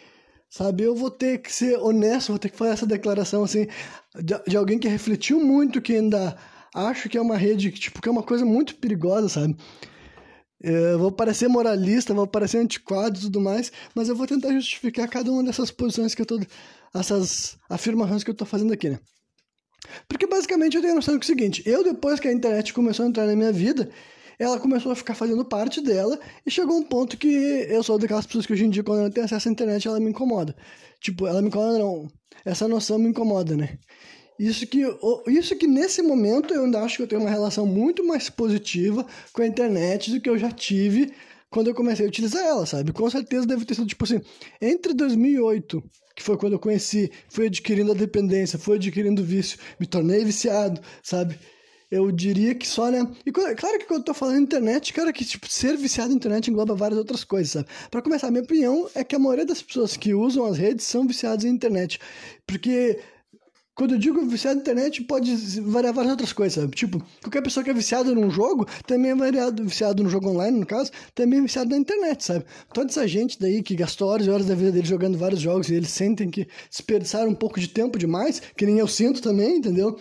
Sabe, eu vou ter que ser honesto, vou ter que fazer essa declaração assim de, de alguém que refletiu muito, que ainda acho que é uma rede tipo que é uma coisa muito perigosa, sabe? Eu vou parecer moralista, vou parecer antiquado e tudo mais, mas eu vou tentar justificar cada uma dessas posições que eu tô. essas afirmações que eu tô fazendo aqui, né? Porque basicamente eu tenho a noção que é o seguinte: eu, depois que a internet começou a entrar na minha vida, ela começou a ficar fazendo parte dela e chegou um ponto que eu sou daquelas pessoas que hoje em dia, quando ela tem acesso à internet, ela me incomoda. Tipo, ela me incomoda, não. Essa noção me incomoda, né? Isso que, isso que nesse momento eu ainda acho que eu tenho uma relação muito mais positiva com a internet do que eu já tive quando eu comecei a utilizar ela, sabe? Com certeza deve ter sido tipo assim, entre 2008, que foi quando eu conheci, fui adquirindo a dependência, fui adquirindo vício, me tornei viciado, sabe? Eu diria que só, né? E claro que quando eu tô falando internet, cara, que tipo, ser viciado na internet engloba várias outras coisas, sabe? Pra começar, minha opinião é que a maioria das pessoas que usam as redes são viciadas em internet. Porque quando eu digo viciado na internet, pode variar várias outras coisas, sabe? Tipo, qualquer pessoa que é viciada num jogo, também é variado, viciado no jogo online, no caso, também é viciado na internet, sabe? Toda essa gente daí que gastou horas e horas da vida dele jogando vários jogos e eles sentem que desperdiçaram um pouco de tempo demais, que nem eu sinto também, entendeu?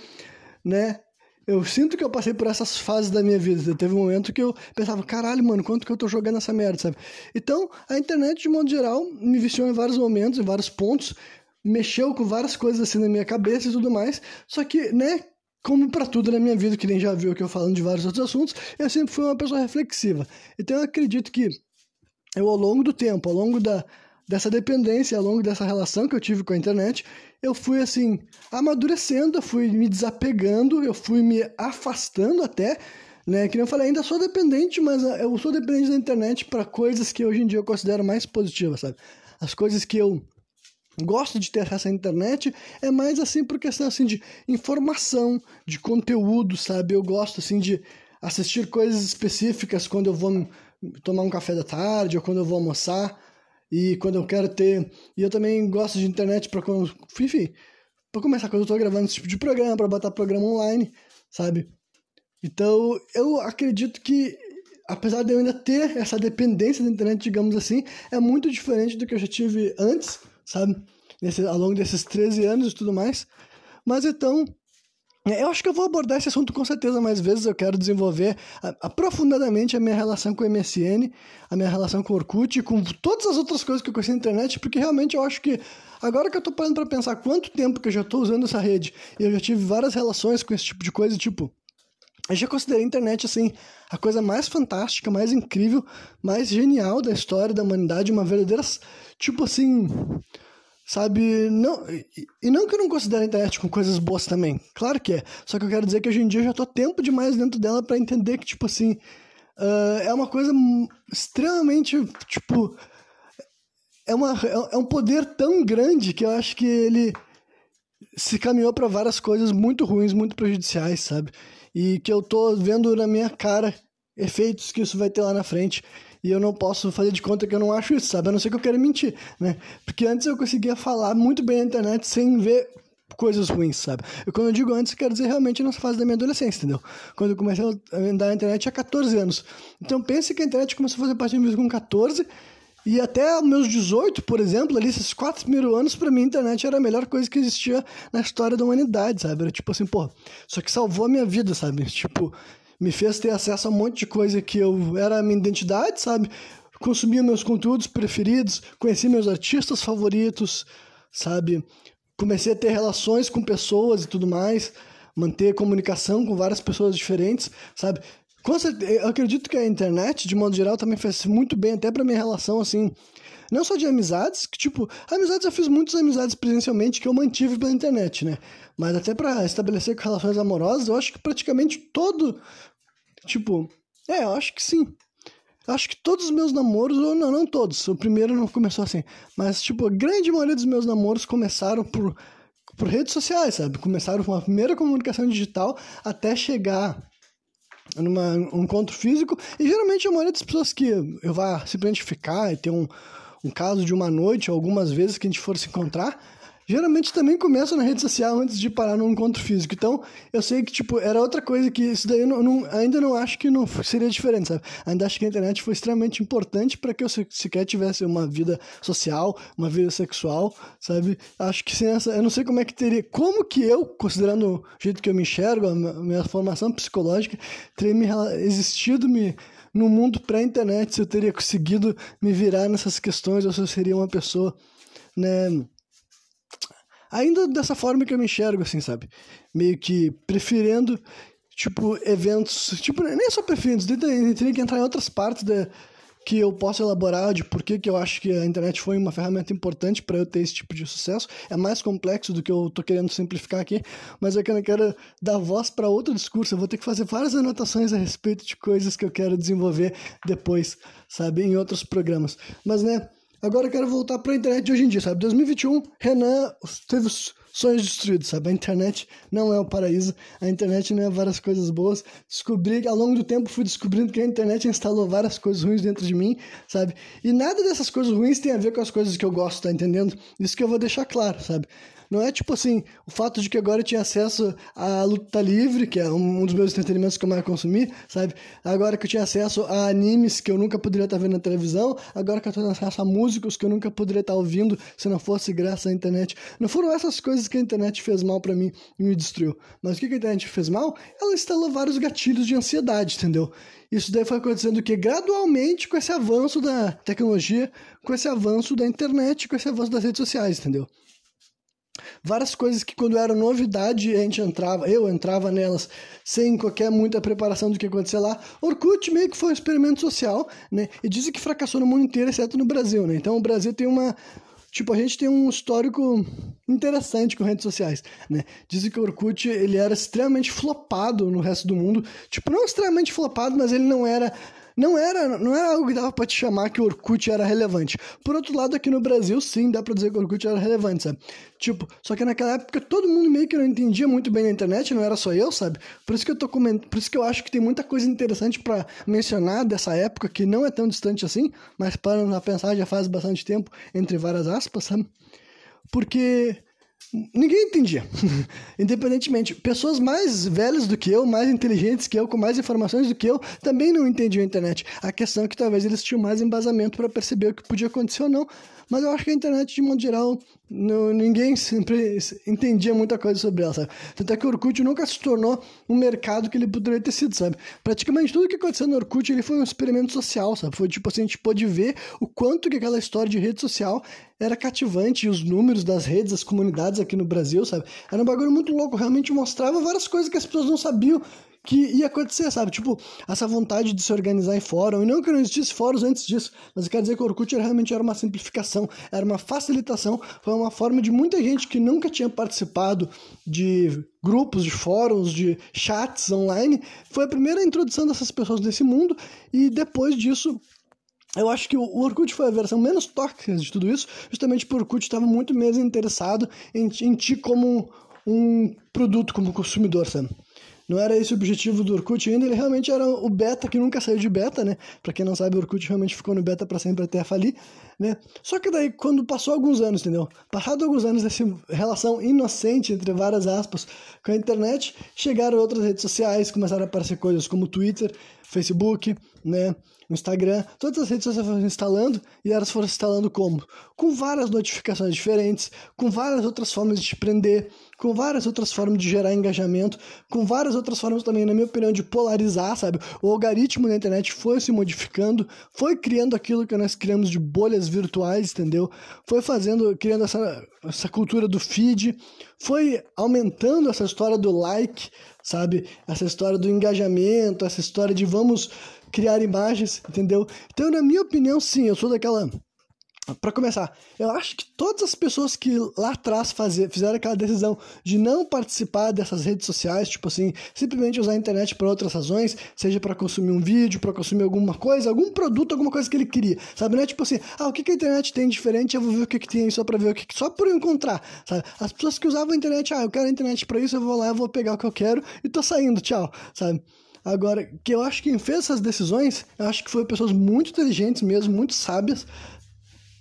Né? Eu sinto que eu passei por essas fases da minha vida. Teve um momento que eu pensava, caralho, mano, quanto que eu tô jogando essa merda, sabe? Então, a internet, de modo geral, me viciou em vários momentos, em vários pontos, mexeu com várias coisas assim na minha cabeça e tudo mais. Só que, né, como para tudo na minha vida, que nem já viu que eu falando de vários outros assuntos, eu sempre fui uma pessoa reflexiva. Então, eu acredito que eu, ao longo do tempo, ao longo da, dessa dependência, ao longo dessa relação que eu tive com a internet, eu fui assim, amadurecendo, eu fui me desapegando, eu fui me afastando até, né? Que eu falei, ainda sou dependente, mas eu sou dependente da internet para coisas que hoje em dia eu considero mais positivas, sabe? As coisas que eu gosto de ter acesso à internet é mais assim por questão assim de informação, de conteúdo, sabe? Eu gosto assim de assistir coisas específicas quando eu vou tomar um café da tarde ou quando eu vou almoçar e quando eu quero ter. E eu também gosto de internet para enfim, para começar quando eu tô gravando esse tipo de programa, para botar programa online, sabe? Então, eu acredito que apesar de eu ainda ter essa dependência da internet, digamos assim, é muito diferente do que eu já tive antes, sabe? Nesse, ao longo desses 13 anos e tudo mais. Mas então, eu acho que eu vou abordar esse assunto com certeza mais vezes. Eu quero desenvolver aprofundadamente a minha relação com o MSN, a minha relação com o Orkut, com todas as outras coisas que eu conheci na internet, porque realmente eu acho que agora que eu tô parando para pensar quanto tempo que eu já tô usando essa rede, e eu já tive várias relações com esse tipo de coisa, tipo, eu já considerei a internet assim a coisa mais fantástica, mais incrível, mais genial da história da humanidade, uma verdadeira tipo assim, Sabe, não, e, não que eu não considere a internet com coisas boas também, claro que é. Só que eu quero dizer que hoje em dia eu já tô tempo demais dentro dela para entender que, tipo assim, uh, é uma coisa extremamente, tipo, é, uma, é um poder tão grande que eu acho que ele se caminhou para várias coisas muito ruins, muito prejudiciais, sabe? E que eu tô vendo na minha cara efeitos que isso vai ter lá na frente. E eu não posso fazer de conta que eu não acho isso, sabe? A não ser que eu queira mentir, né? Porque antes eu conseguia falar muito bem na internet sem ver coisas ruins, sabe? E quando eu digo antes, eu quero dizer realmente nessa fase da minha adolescência, entendeu? Quando eu comecei a andar na internet há 14 anos. Então pense que a internet começou a fazer parte de mim com 14 e até meus 18, por exemplo, ali, esses quatro primeiros anos, para mim, a internet era a melhor coisa que existia na história da humanidade, sabe? Era tipo assim, pô, só que salvou a minha vida, sabe? Tipo, me fez ter acesso a um monte de coisa que eu era a minha identidade, sabe? Consumia meus conteúdos preferidos, conheci meus artistas favoritos, sabe? Comecei a ter relações com pessoas e tudo mais, manter comunicação com várias pessoas diferentes, sabe? Com certeza, eu acredito que a internet, de modo geral, também fez muito bem até pra minha relação, assim, não só de amizades, que tipo, amizades eu fiz muitas amizades presencialmente que eu mantive pela internet, né? Mas até para estabelecer relações amorosas, eu acho que praticamente todo, tipo, é, eu acho que sim. Eu acho que todos os meus namoros, ou não, não todos, o primeiro não começou assim, mas tipo, a grande maioria dos meus namoros começaram por, por redes sociais, sabe? Começaram com a primeira comunicação digital até chegar numa, um encontro físico, e geralmente a maioria das pessoas que eu vá simplesmente ficar e ter um, um caso de uma noite, algumas vezes que a gente for se encontrar, geralmente também começam na rede social antes de parar no encontro físico. Então, eu sei que, tipo, era outra coisa que isso daí eu não, não, ainda não acho que não seria diferente, sabe? Ainda acho que a internet foi extremamente importante para que eu sequer tivesse uma vida social, uma vida sexual, sabe? Acho que sem essa, eu não sei como é que teria, como que eu, considerando o jeito que eu me enxergo, a minha formação psicológica, teria me existido me no mundo pré-internet, se eu teria conseguido me virar nessas questões ou se eu seria uma pessoa, né, ainda dessa forma que eu me enxergo, assim, sabe? Meio que preferindo, tipo, eventos. Tipo, nem só preferindo, teria que entrar em outras partes da, que eu posso elaborar de por que, que eu acho que a internet foi uma ferramenta importante para eu ter esse tipo de sucesso. É mais complexo do que eu tô querendo simplificar aqui, mas é que eu não quero dar voz para outro discurso. Eu vou ter que fazer várias anotações a respeito de coisas que eu quero desenvolver depois, sabe, em outros programas. Mas, né, Agora eu quero voltar para a internet de hoje em dia, sabe? 2021, Renan teve os sonhos destruídos, sabe? A internet não é o paraíso, a internet não é várias coisas boas. Descobri, ao longo do tempo, fui descobrindo que a internet instalou várias coisas ruins dentro de mim, sabe? E nada dessas coisas ruins tem a ver com as coisas que eu gosto, tá entendendo? Isso que eu vou deixar claro, sabe? Não é tipo assim, o fato de que agora eu tinha acesso à luta livre, que é um dos meus entretenimentos que eu mais consumi, sabe? Agora que eu tinha acesso a animes que eu nunca poderia estar vendo na televisão, agora que eu tenho acesso a músicos que eu nunca poderia estar ouvindo se não fosse graças à internet. Não foram essas coisas que a internet fez mal para mim e me destruiu. Mas o que a internet fez mal? Ela instalou vários gatilhos de ansiedade, entendeu? Isso daí foi acontecendo que gradualmente com esse avanço da tecnologia, com esse avanço da internet, com esse avanço das redes sociais, entendeu? Várias coisas que quando era novidade a gente entrava, eu entrava nelas sem qualquer muita preparação do que acontecia lá. Orkut meio que foi um experimento social, né? E dizem que fracassou no mundo inteiro, exceto no Brasil, né? Então o Brasil tem uma Tipo, a gente tem um histórico interessante com redes sociais, né? Dizem que o Orkut, ele era extremamente flopado no resto do mundo. Tipo, não extremamente flopado, mas ele não era não era, não era algo que dava pra te chamar que o Orkut era relevante. Por outro lado, aqui no Brasil, sim, dá pra dizer que o Orkut era relevante, sabe? Tipo, só que naquela época todo mundo meio que não entendia muito bem na internet, não era só eu, sabe? Por isso que eu tô comentando, por isso que eu acho que tem muita coisa interessante para mencionar dessa época que não é tão distante assim, mas para pensar já faz bastante tempo, entre várias aspas, sabe? Porque ninguém entendia. Independentemente, pessoas mais velhas do que eu, mais inteligentes que eu, com mais informações do que eu, também não entendiam a internet. A questão é que talvez eles tinham mais embasamento para perceber o que podia acontecer ou não, mas eu acho que a internet, de modo geral, não, ninguém sempre entendia muita coisa sobre ela, sabe? Tanto é que o Orkut nunca se tornou um mercado que ele poderia ter sido, sabe? Praticamente tudo que aconteceu no Orkut ele foi um experimento social, sabe? Foi tipo assim, a gente pôde ver o quanto que aquela história de rede social era cativante, e os números das redes, das comunidades aqui no Brasil, sabe? Era um bagulho muito louco, realmente mostrava várias coisas que as pessoas não sabiam que ia acontecer, sabe? Tipo, essa vontade de se organizar em fórum. E não que não existisse fóruns antes disso, mas quer dizer que o Orkut realmente era uma simplificação, era uma facilitação, foi uma forma de muita gente que nunca tinha participado de grupos, de fóruns, de chats online. Foi a primeira introdução dessas pessoas nesse mundo, e depois disso eu acho que o Orkut foi a versão menos tóxica de tudo isso, justamente porque o Orkut estava muito menos interessado em, em ti como um produto, como consumidor, sabe? Não era esse o objetivo do Orkut ainda, ele realmente era o beta que nunca saiu de beta, né? Pra quem não sabe, o Orkut realmente ficou no beta para sempre até falir, né? Só que daí, quando passou alguns anos, entendeu? Passado alguns anos dessa relação inocente, entre várias aspas, com a internet, chegaram outras redes sociais, começaram a aparecer coisas como Twitter, Facebook, né? Instagram, todas as redes sociais foram instalando e elas foram instalando como? Com várias notificações diferentes, com várias outras formas de te prender, com várias outras formas de gerar engajamento, com várias outras formas também, na minha opinião, de polarizar, sabe? O algoritmo da internet foi se modificando, foi criando aquilo que nós criamos de bolhas virtuais, entendeu? Foi fazendo, criando essa, essa cultura do feed, foi aumentando essa história do like, sabe? Essa história do engajamento, essa história de vamos criar imagens, entendeu? Então, na minha opinião, sim, eu sou daquela. Para começar, eu acho que todas as pessoas que lá atrás fizeram aquela decisão de não participar dessas redes sociais, tipo assim, simplesmente usar a internet para outras razões, seja para consumir um vídeo, para consumir alguma coisa, algum produto, alguma coisa que ele queria, sabe? Não é tipo assim, ah, o que, que a internet tem diferente, eu vou ver o que, que tem só para ver o que, só por encontrar, sabe? As pessoas que usavam a internet, ah, eu quero a internet para isso, eu vou lá, eu vou pegar o que eu quero e tô saindo, tchau, sabe? Agora, que eu acho que quem fez essas decisões, eu acho que foi pessoas muito inteligentes mesmo, muito sábias,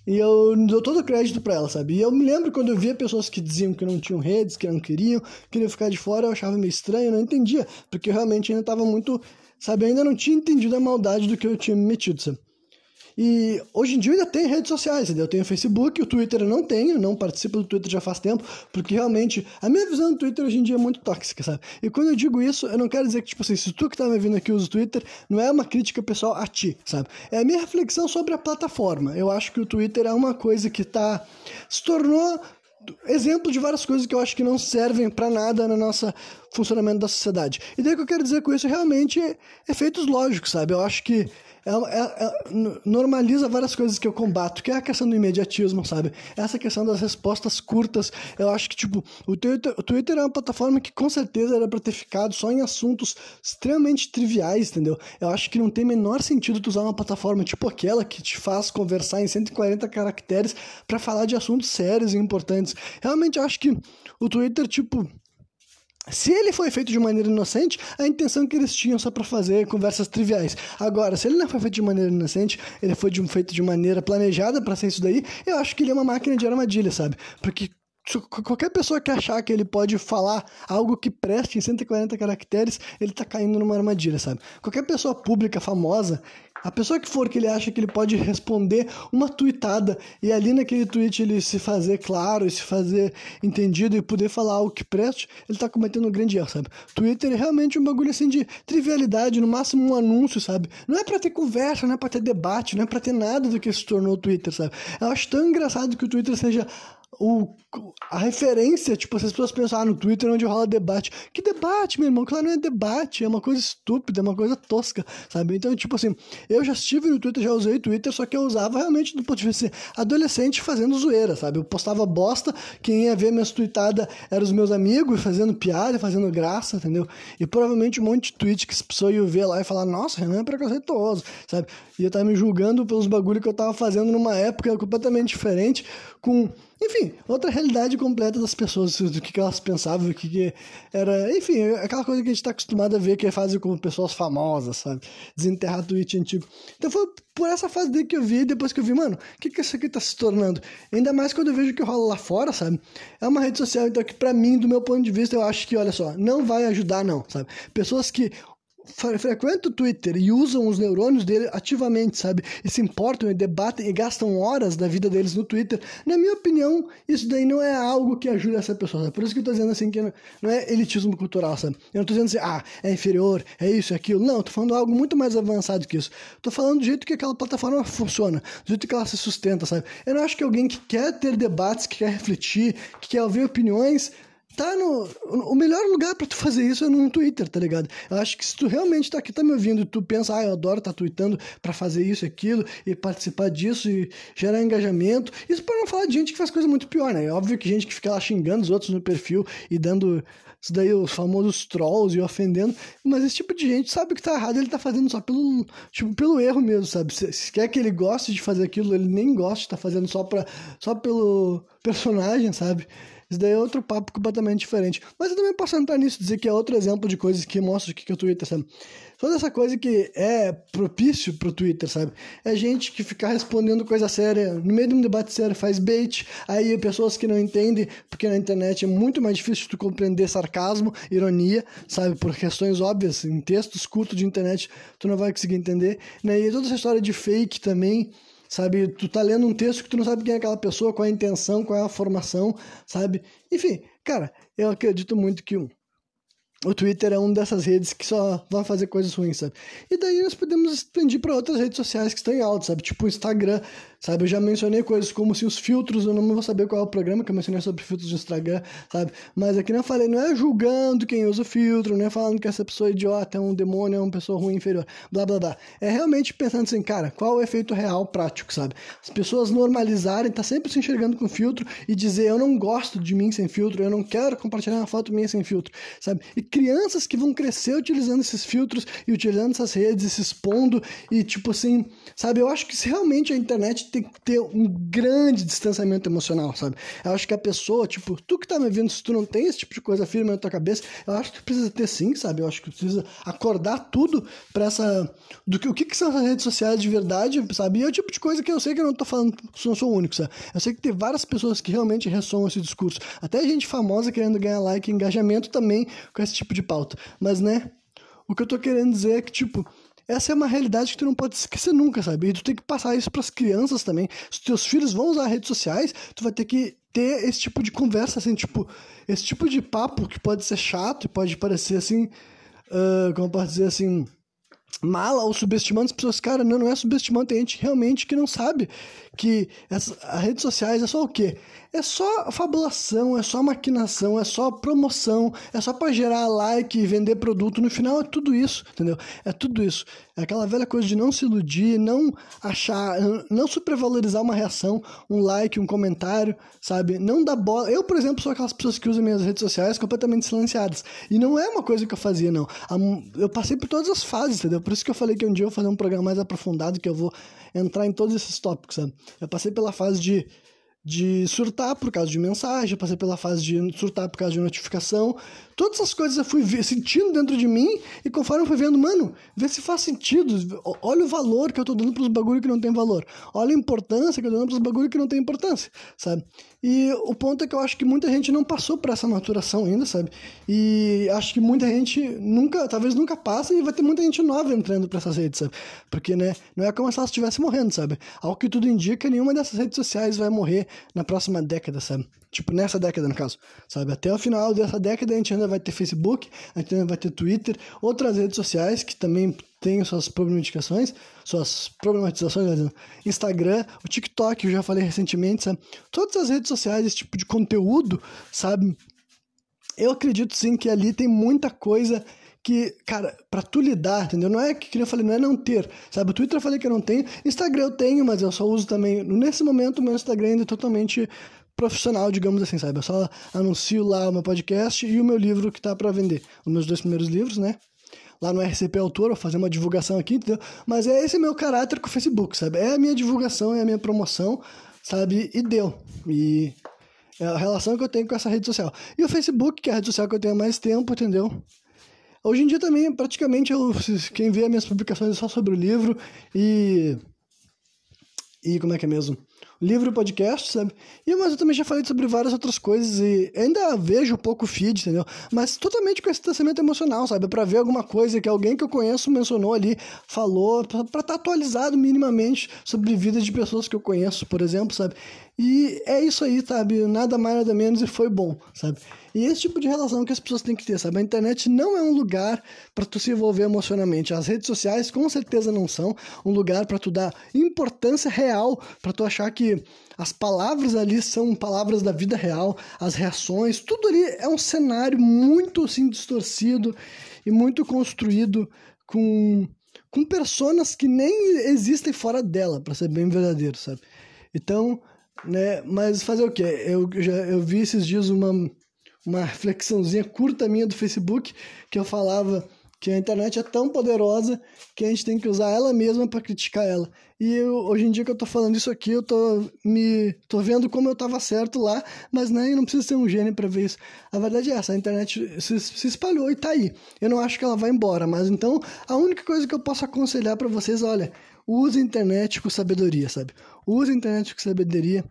e eu dou todo o crédito para elas, sabe? E eu me lembro quando eu via pessoas que diziam que não tinham redes, que não queriam, queriam ficar de fora, eu achava meio estranho, não entendia, porque eu realmente ainda estava muito, sabe? Eu ainda não tinha entendido a maldade do que eu tinha me metido, sabe? E hoje em dia eu ainda tenho redes sociais, entendeu? Eu tenho Facebook, o Twitter eu não tenho, não participo do Twitter já faz tempo, porque realmente a minha visão do Twitter hoje em dia é muito tóxica, sabe? E quando eu digo isso, eu não quero dizer que, tipo assim, se tu que tá me vindo aqui usa o Twitter, não é uma crítica pessoal a ti, sabe? É a minha reflexão sobre a plataforma. Eu acho que o Twitter é uma coisa que tá. se tornou exemplo de várias coisas que eu acho que não servem para nada no nosso funcionamento da sociedade. E daí o que eu quero dizer com isso realmente é efeitos lógicos, sabe? Eu acho que é, é, é, normaliza várias coisas que eu combato, que é a questão do imediatismo, sabe? Essa questão das respostas curtas. Eu acho que, tipo, o Twitter, o Twitter é uma plataforma que com certeza era pra ter ficado só em assuntos extremamente triviais, entendeu? Eu acho que não tem menor sentido tu usar uma plataforma tipo aquela que te faz conversar em 140 caracteres para falar de assuntos sérios e importantes. Realmente acho que o Twitter, tipo, se ele foi feito de maneira inocente, a intenção que eles tinham só para fazer conversas triviais. Agora, se ele não foi feito de maneira inocente, ele foi de, feito de maneira planejada para ser isso daí, eu acho que ele é uma máquina de armadilha, sabe? Porque qualquer pessoa que achar que ele pode falar algo que preste em 140 caracteres, ele tá caindo numa armadilha, sabe? Qualquer pessoa pública famosa a pessoa que for que ele acha que ele pode responder uma tweetada e ali naquele tweet ele se fazer claro se fazer entendido e poder falar algo que preste, ele tá cometendo um grande erro, sabe? Twitter é realmente um bagulho assim de trivialidade, no máximo um anúncio, sabe? Não é para ter conversa, não é para ter debate, não é para ter nada do que se tornou o Twitter, sabe? Eu acho tão engraçado que o Twitter seja o, a referência, tipo, as pessoas pensam, ah, no Twitter onde rola debate. Que debate, meu irmão? Claro, não é debate, é uma coisa estúpida, é uma coisa tosca, sabe? Então, tipo assim, eu já estive no Twitter, já usei Twitter, só que eu usava realmente do ponto de vista adolescente fazendo zoeira, sabe? Eu postava bosta, quem ia ver minhas tweetadas eram os meus amigos, fazendo piada, fazendo graça, entendeu? E provavelmente um monte de tweet que as pessoas iam ver lá e falar, nossa, Renan é preconceituoso, sabe? E eu tava me julgando pelos bagulho que eu tava fazendo numa época completamente diferente, com enfim, outra realidade completa das pessoas, do que, elas pensavam, o que, era. Enfim, aquela coisa que a gente está acostumado a ver que fazem com pessoas famosas, sabe? Desenterrar tweet antigo. Então foi por essa fase dele que eu vi, depois que eu vi, mano, o que, que isso aqui tá se tornando? Ainda mais quando eu vejo o que rola lá fora, sabe? É uma rede social, então, que pra mim, do meu ponto de vista, eu acho que, olha só, não vai ajudar, não, sabe? Pessoas que frequentam o Twitter e usam os neurônios dele ativamente, sabe? E se importam e debatem e gastam horas da vida deles no Twitter. Na minha opinião, isso daí não é algo que ajude essa pessoa. Sabe? Por isso que eu tô dizendo assim que não é elitismo cultural, sabe? Eu não tô dizendo assim, ah, é inferior, é isso, é aquilo. Não, eu tô falando algo muito mais avançado que isso. Tô falando do jeito que aquela plataforma funciona, do jeito que ela se sustenta, sabe? Eu não acho que alguém que quer ter debates, que quer refletir, que quer ouvir opiniões tá no. O melhor lugar para tu fazer isso é no Twitter, tá ligado? Eu acho que se tu realmente tá aqui, tá me ouvindo e tu pensa, ah, eu adoro tá tweetando para fazer isso e aquilo e participar disso e gerar engajamento. Isso para não falar de gente que faz coisa muito pior, né? É óbvio que gente que fica lá xingando os outros no perfil e dando isso daí, os famosos trolls e ofendendo, mas esse tipo de gente sabe que tá errado, ele tá fazendo só pelo, tipo, pelo erro mesmo, sabe? Se, se quer que ele goste de fazer aquilo, ele nem gosta, tá fazendo só, pra, só pelo personagem, sabe? Isso daí é outro papo completamente diferente. Mas eu também posso entrar nisso, dizer que é outro exemplo de coisas que mostra o que é o Twitter, sabe? Toda essa coisa que é propício pro Twitter, sabe? É gente que fica respondendo coisa séria, no meio de um debate sério faz bait, aí pessoas que não entendem, porque na internet é muito mais difícil tu compreender sarcasmo, ironia, sabe? Por questões óbvias, em textos curtos de internet tu não vai conseguir entender, né? E toda essa história de fake também, sabe? Tu tá lendo um texto que tu não sabe quem é aquela pessoa, qual é a intenção, qual é a formação, sabe? Enfim, cara, eu acredito muito que o Twitter é uma dessas redes que só vão fazer coisas ruins, sabe? E daí nós podemos expandir para outras redes sociais que estão em alta, sabe? Tipo o Instagram, sabe? Eu já mencionei coisas como se os filtros, eu não vou saber qual é o programa que eu mencionei sobre filtros do Instagram, sabe? Mas aqui não falei, não é julgando quem usa o filtro, não é falando que essa pessoa é idiota, é um demônio, é uma pessoa ruim, inferior, blá blá blá. É realmente pensando assim, cara, qual é o efeito real, prático, sabe? As pessoas normalizarem, tá sempre se enxergando com filtro e dizer, eu não gosto de mim sem filtro, eu não quero compartilhar uma foto minha sem filtro, sabe? E crianças que vão crescer utilizando esses filtros e utilizando essas redes, se expondo e tipo assim, sabe? Eu acho que se realmente a internet tem que ter um grande distanciamento emocional, sabe? Eu acho que a pessoa, tipo, tu que tá me vendo, se tu não tem esse tipo de coisa firme na tua cabeça, eu acho que precisa ter sim, sabe? Eu acho que precisa acordar tudo pra essa. do que o que, que são as redes sociais de verdade, sabe? E é o tipo de coisa que eu sei que eu não tô falando, não sou o único, sabe? Eu sei que tem várias pessoas que realmente ressoam esse discurso. Até gente famosa querendo ganhar like e engajamento também com esse tipo de pauta. Mas, né? O que eu tô querendo dizer é que, tipo, essa é uma realidade que tu não pode esquecer nunca, sabe? E tu tem que passar isso para as crianças também. Se teus filhos vão usar redes sociais, tu vai ter que ter esse tipo de conversa, assim, tipo, esse tipo de papo que pode ser chato e pode parecer assim, uh, como pode dizer assim, mala ou subestimando as pessoas. Cara, não, não é subestimando, tem gente realmente que não sabe que as, as redes sociais é só o quê? É só fabulação, é só maquinação, é só promoção, é só para gerar like e vender produto. No final é tudo isso, entendeu? É tudo isso. Aquela velha coisa de não se iludir, não achar, não supervalorizar uma reação, um like, um comentário, sabe? Não dar bola. Eu, por exemplo, sou aquelas pessoas que usam minhas redes sociais completamente silenciadas. E não é uma coisa que eu fazia, não. Eu passei por todas as fases, entendeu? Por isso que eu falei que um dia eu vou fazer um programa mais aprofundado, que eu vou entrar em todos esses tópicos, sabe? Eu passei pela fase de de surtar por causa de mensagem, passei pela fase de surtar por causa de notificação. Todas essas coisas eu fui sentindo dentro de mim e conforme eu fui vendo, mano, vê se faz sentido. Olha o valor que eu tô dando pros bagulho que não tem valor. Olha a importância que eu tô dando pros bagulho que não tem importância, sabe? E o ponto é que eu acho que muita gente não passou por essa maturação ainda, sabe? E acho que muita gente nunca, talvez nunca passe e vai ter muita gente nova entrando para essas redes, sabe? Porque, né, não é como se ela estivesse morrendo, sabe? Ao que tudo indica, nenhuma dessas redes sociais vai morrer na próxima década, sabe? Tipo, nessa década, no caso, sabe? Até o final dessa década a gente ainda vai ter Facebook, a gente ainda vai ter Twitter, outras redes sociais que também têm suas problematizações, suas problematizações, Instagram, o TikTok, eu já falei recentemente, sabe? Todas as redes sociais, esse tipo de conteúdo, sabe? Eu acredito sim que ali tem muita coisa que, cara, pra tu lidar, entendeu? Não é que, que eu falei, não é não ter, sabe? O Twitter eu falei que eu não tenho, Instagram eu tenho, mas eu só uso também. Nesse momento, meu Instagram ainda é totalmente profissional, digamos assim, sabe? Eu só anuncio lá o meu podcast e o meu livro que tá para vender. Os meus dois primeiros livros, né? Lá no RCP Autor, vou fazer uma divulgação aqui, entendeu? Mas é esse meu caráter com o Facebook, sabe? É a minha divulgação, é a minha promoção, sabe? E deu. E é a relação que eu tenho com essa rede social. E o Facebook, que é a rede social que eu tenho há mais tempo, entendeu? Hoje em dia também, praticamente, eu, quem vê as minhas publicações é só sobre o livro e. E como é que é mesmo? livro e podcast, sabe? E, mas eu também já falei sobre várias outras coisas e ainda vejo um pouco feed, entendeu? Mas totalmente com esse distanciamento emocional, sabe? Pra ver alguma coisa que alguém que eu conheço mencionou ali, falou, pra estar tá atualizado minimamente sobre vidas de pessoas que eu conheço, por exemplo, sabe? E é isso aí, sabe? Nada mais, nada menos e foi bom, sabe? E esse tipo de relação que as pessoas têm que ter, sabe? A internet não é um lugar para tu se envolver emocionalmente. As redes sociais com certeza não são um lugar para tu dar importância real, para tu achar que as palavras ali são palavras da vida real, as reações, tudo ali é um cenário muito assim distorcido e muito construído com com personas que nem existem fora dela, para ser bem verdadeiro, sabe? Então, né, mas fazer o quê? Eu já eu vi esses dias uma uma reflexãozinha curta minha do Facebook que eu falava que a internet é tão poderosa que a gente tem que usar ela mesma para criticar ela. E eu, hoje em dia que eu tô falando isso aqui, eu tô me tô vendo como eu tava certo lá, mas nem não precisa ser um gênio para ver isso. A verdade é essa, a internet se, se, espalhou e tá aí. Eu não acho que ela vai embora, mas então a única coisa que eu posso aconselhar para vocês, olha, use a internet com sabedoria, sabe? Use a internet com sabedoria.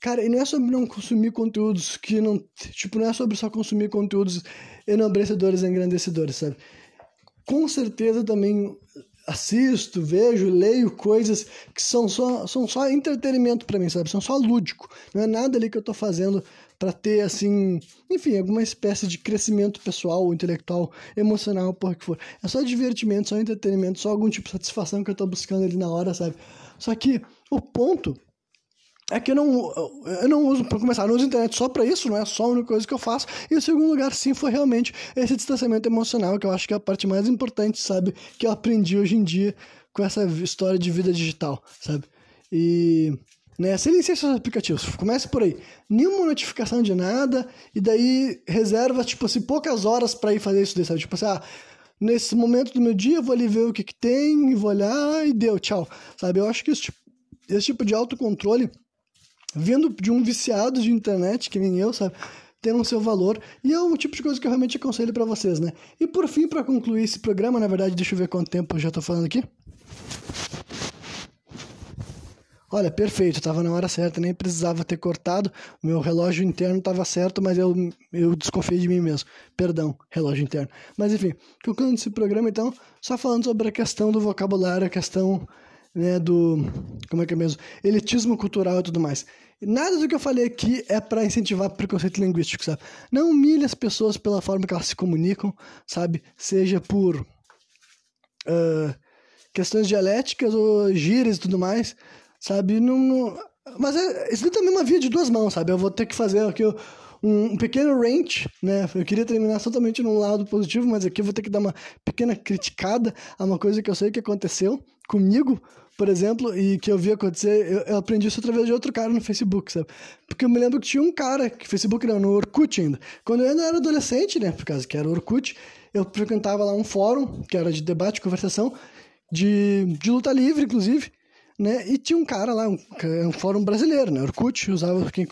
Cara, e não é sobre não consumir conteúdos que não. Tipo, não é sobre só consumir conteúdos enobrecedores e engrandecedores, sabe? com certeza também assisto, vejo, leio coisas que são só, são só entretenimento para mim, sabe? São só lúdico. Não é nada ali que eu tô fazendo para ter, assim, enfim, alguma espécie de crescimento pessoal, intelectual, emocional, por que for. É só divertimento, só entretenimento, só algum tipo de satisfação que eu tô buscando ali na hora, sabe? Só que o ponto é que eu não, eu não uso, para começar, eu não uso internet só para isso, não é só a única coisa que eu faço. E o segundo lugar, sim, foi realmente esse distanciamento emocional, que eu acho que é a parte mais importante, sabe? Que eu aprendi hoje em dia com essa história de vida digital, sabe? E. Né, silenciar seus aplicativos, comece por aí. Nenhuma notificação de nada, e daí reserva, tipo assim, poucas horas para ir fazer isso daí? Tipo assim, ah, nesse momento do meu dia eu vou ali ver o que, que tem, vou olhar e deu, tchau. Sabe? Eu acho que esse tipo, esse tipo de autocontrole vindo de um viciado de internet, que nem eu, sabe? Tem um seu valor e é o tipo de coisa que eu realmente aconselho para vocês, né? E por fim, para concluir esse programa, na verdade, deixa eu ver quanto tempo eu já tô falando aqui. Olha, perfeito, estava na hora certa, nem precisava ter cortado. Meu relógio interno estava certo, mas eu, eu desconfiei de mim mesmo. Perdão, relógio interno. Mas enfim, concluindo esse programa, então, só falando sobre a questão do vocabulário, a questão né, do. Como é que é mesmo? Elitismo cultural e tudo mais. Nada do que eu falei aqui é para incentivar preconceito linguístico, sabe? Não humilhe as pessoas pela forma que elas se comunicam, sabe? Seja por uh, questões dialéticas ou gírias e tudo mais, sabe? Não, não... Mas é, isso também é uma via de duas mãos, sabe? Eu vou ter que fazer aqui um, um pequeno rant, né? Eu queria terminar totalmente num lado positivo, mas aqui eu vou ter que dar uma pequena criticada a uma coisa que eu sei que aconteceu comigo por exemplo, e que eu vi acontecer, eu, eu, aprendi isso através de outro cara no Facebook, sabe? Porque eu me lembro que tinha um cara, que Facebook não, no Orkut ainda. Quando eu ainda era adolescente, né, por causa que era Orkut, eu frequentava lá um fórum, que era de debate, conversação, de, de luta livre, inclusive, né? E tinha um cara lá, um, um fórum brasileiro, né? Orkut, usava, quem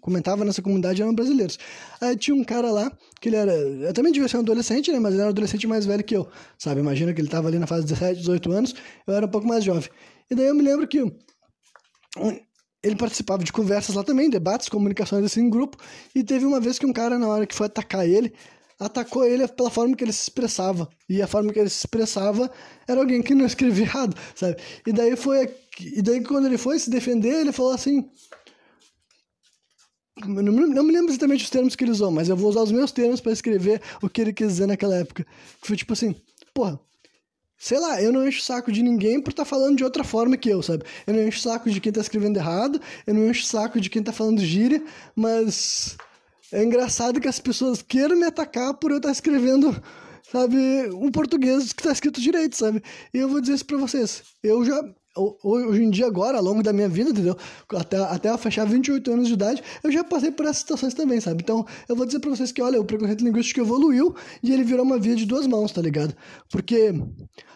comentava nessa comunidade eram brasileiros. Aí tinha um cara lá, que ele era, eu também devia ser um adolescente, né? Mas ele era um adolescente mais velho que eu, sabe? Imagina que ele tava ali na fase de 17, 18 anos, eu era um pouco mais jovem. E daí eu me lembro que ele participava de conversas lá também, debates, comunicações assim em grupo, e teve uma vez que um cara, na hora que foi atacar ele, atacou ele pela forma que ele se expressava. E a forma que ele se expressava era alguém que não escrevia errado, sabe? E daí foi. E daí quando ele foi se defender, ele falou assim. Não, não me lembro exatamente os termos que ele usou, mas eu vou usar os meus termos para escrever o que ele quis dizer naquela época. Que foi tipo assim, porra, sei lá, eu não encho o saco de ninguém por estar tá falando de outra forma que eu, sabe? Eu não encho o saco de quem tá escrevendo errado, eu não encho o saco de quem tá falando gíria, mas é engraçado que as pessoas queiram me atacar por eu estar escrevendo, sabe, um português que está escrito direito, sabe? E eu vou dizer isso para vocês. Eu já hoje em dia, agora, ao longo da minha vida, entendeu? Até, até eu fechar 28 anos de idade, eu já passei por essas situações também, sabe? Então, eu vou dizer pra vocês que, olha, o preconceito linguístico evoluiu e ele virou uma via de duas mãos, tá ligado? Porque,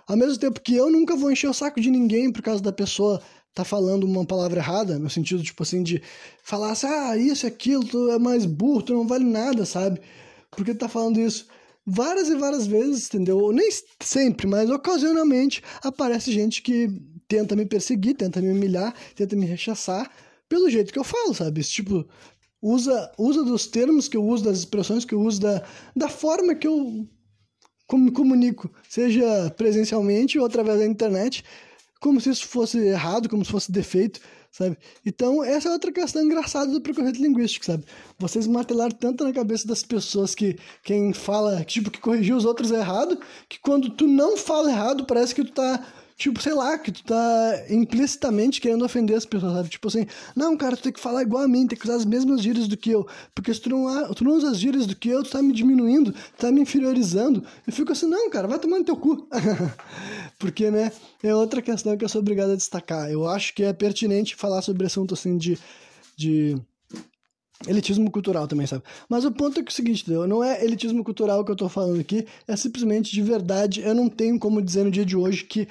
ao mesmo tempo que eu nunca vou encher o saco de ninguém por causa da pessoa tá falando uma palavra errada, no sentido, tipo assim, de falar assim, ah, isso, aquilo, tu é mais burro, tu não vale nada, sabe? Porque tá falando isso várias e várias vezes, entendeu? Nem sempre, mas ocasionalmente aparece gente que tenta me perseguir, tenta me humilhar, tenta me rechaçar pelo jeito que eu falo, sabe? Esse tipo, usa, usa dos termos que eu uso, das expressões que eu uso, da, da forma que eu me comunico, seja presencialmente ou através da internet, como se isso fosse errado, como se fosse defeito, sabe? Então, essa é outra questão engraçada do preconceito linguístico, sabe? Vocês martelaram tanto na cabeça das pessoas que quem fala, tipo, que corrigiu os outros é errado, que quando tu não fala errado, parece que tu tá tipo, sei lá, que tu tá implicitamente querendo ofender as pessoas, sabe? Tipo assim, não, cara, tu tem que falar igual a mim, tem que usar as mesmas gírias do que eu, porque se tu não, tu não usa as gírias do que eu, tu tá me diminuindo, tu tá me inferiorizando. Eu fico assim, não, cara, vai tomar no teu cu. porque, né, é outra questão que eu sou obrigado a destacar. Eu acho que é pertinente falar sobre assunto assim de. de elitismo cultural também, sabe? Mas o ponto é que é o seguinte, não é elitismo cultural que eu tô falando aqui, é simplesmente de verdade, eu não tenho como dizer no dia de hoje que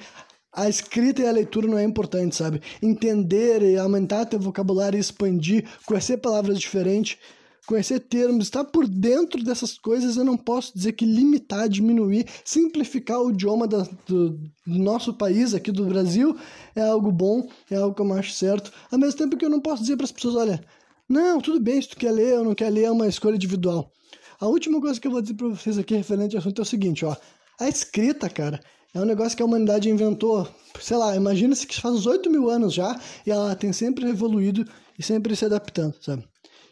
a escrita e a leitura não é importante, sabe? Entender e aumentar teu vocabulário expandir, conhecer palavras diferentes, conhecer termos, estar por dentro dessas coisas, eu não posso dizer que limitar, diminuir, simplificar o idioma da, do, do nosso país, aqui do Brasil, é algo bom, é algo que eu acho certo. Ao mesmo tempo que eu não posso dizer para as pessoas, olha, não, tudo bem, se tu quer ler ou não quer ler, é uma escolha individual. A última coisa que eu vou dizer para vocês aqui referente ao assunto é o seguinte, ó. A escrita, cara, é um negócio que a humanidade inventou, sei lá, imagina-se que faz uns 8 mil anos já e ela tem sempre evoluído e sempre se adaptando, sabe?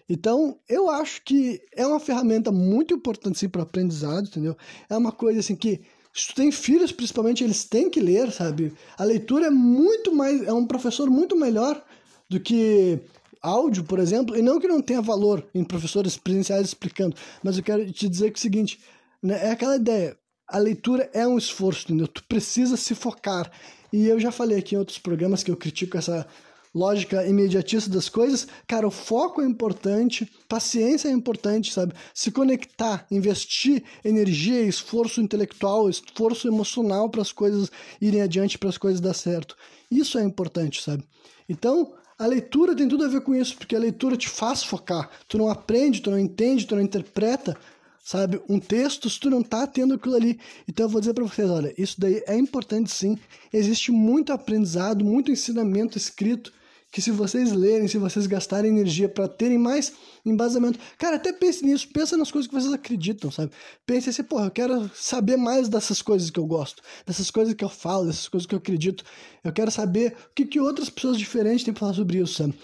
Então, eu acho que é uma ferramenta muito importante, sim, para aprendizado, entendeu? É uma coisa, assim, que se tu tem filhos, principalmente, eles têm que ler, sabe? A leitura é muito mais... é um professor muito melhor do que áudio, por exemplo, e não que não tenha valor em professores presenciais explicando, mas eu quero te dizer que é o seguinte, né, é aquela ideia, a leitura é um esforço, entendeu? Tu precisa se focar. E eu já falei aqui em outros programas que eu critico essa lógica imediatista das coisas. Cara, o foco é importante, paciência é importante, sabe? Se conectar, investir energia, esforço intelectual, esforço emocional para as coisas irem adiante, para as coisas dar certo. Isso é importante, sabe? Então, a leitura tem tudo a ver com isso, porque a leitura te faz focar. Tu não aprende, tu não entende, tu não interpreta, sabe, um texto se tu não tá tendo aquilo ali. Então eu vou dizer para vocês, olha, isso daí é importante sim. Existe muito aprendizado, muito ensinamento escrito que se vocês lerem, se vocês gastarem energia para terem mais embasamento, cara, até pense nisso, pensa nas coisas que vocês acreditam, sabe? Pense assim, porra, eu quero saber mais dessas coisas que eu gosto, dessas coisas que eu falo, dessas coisas que eu acredito. Eu quero saber o que, que outras pessoas diferentes têm pra falar sobre isso, sabe?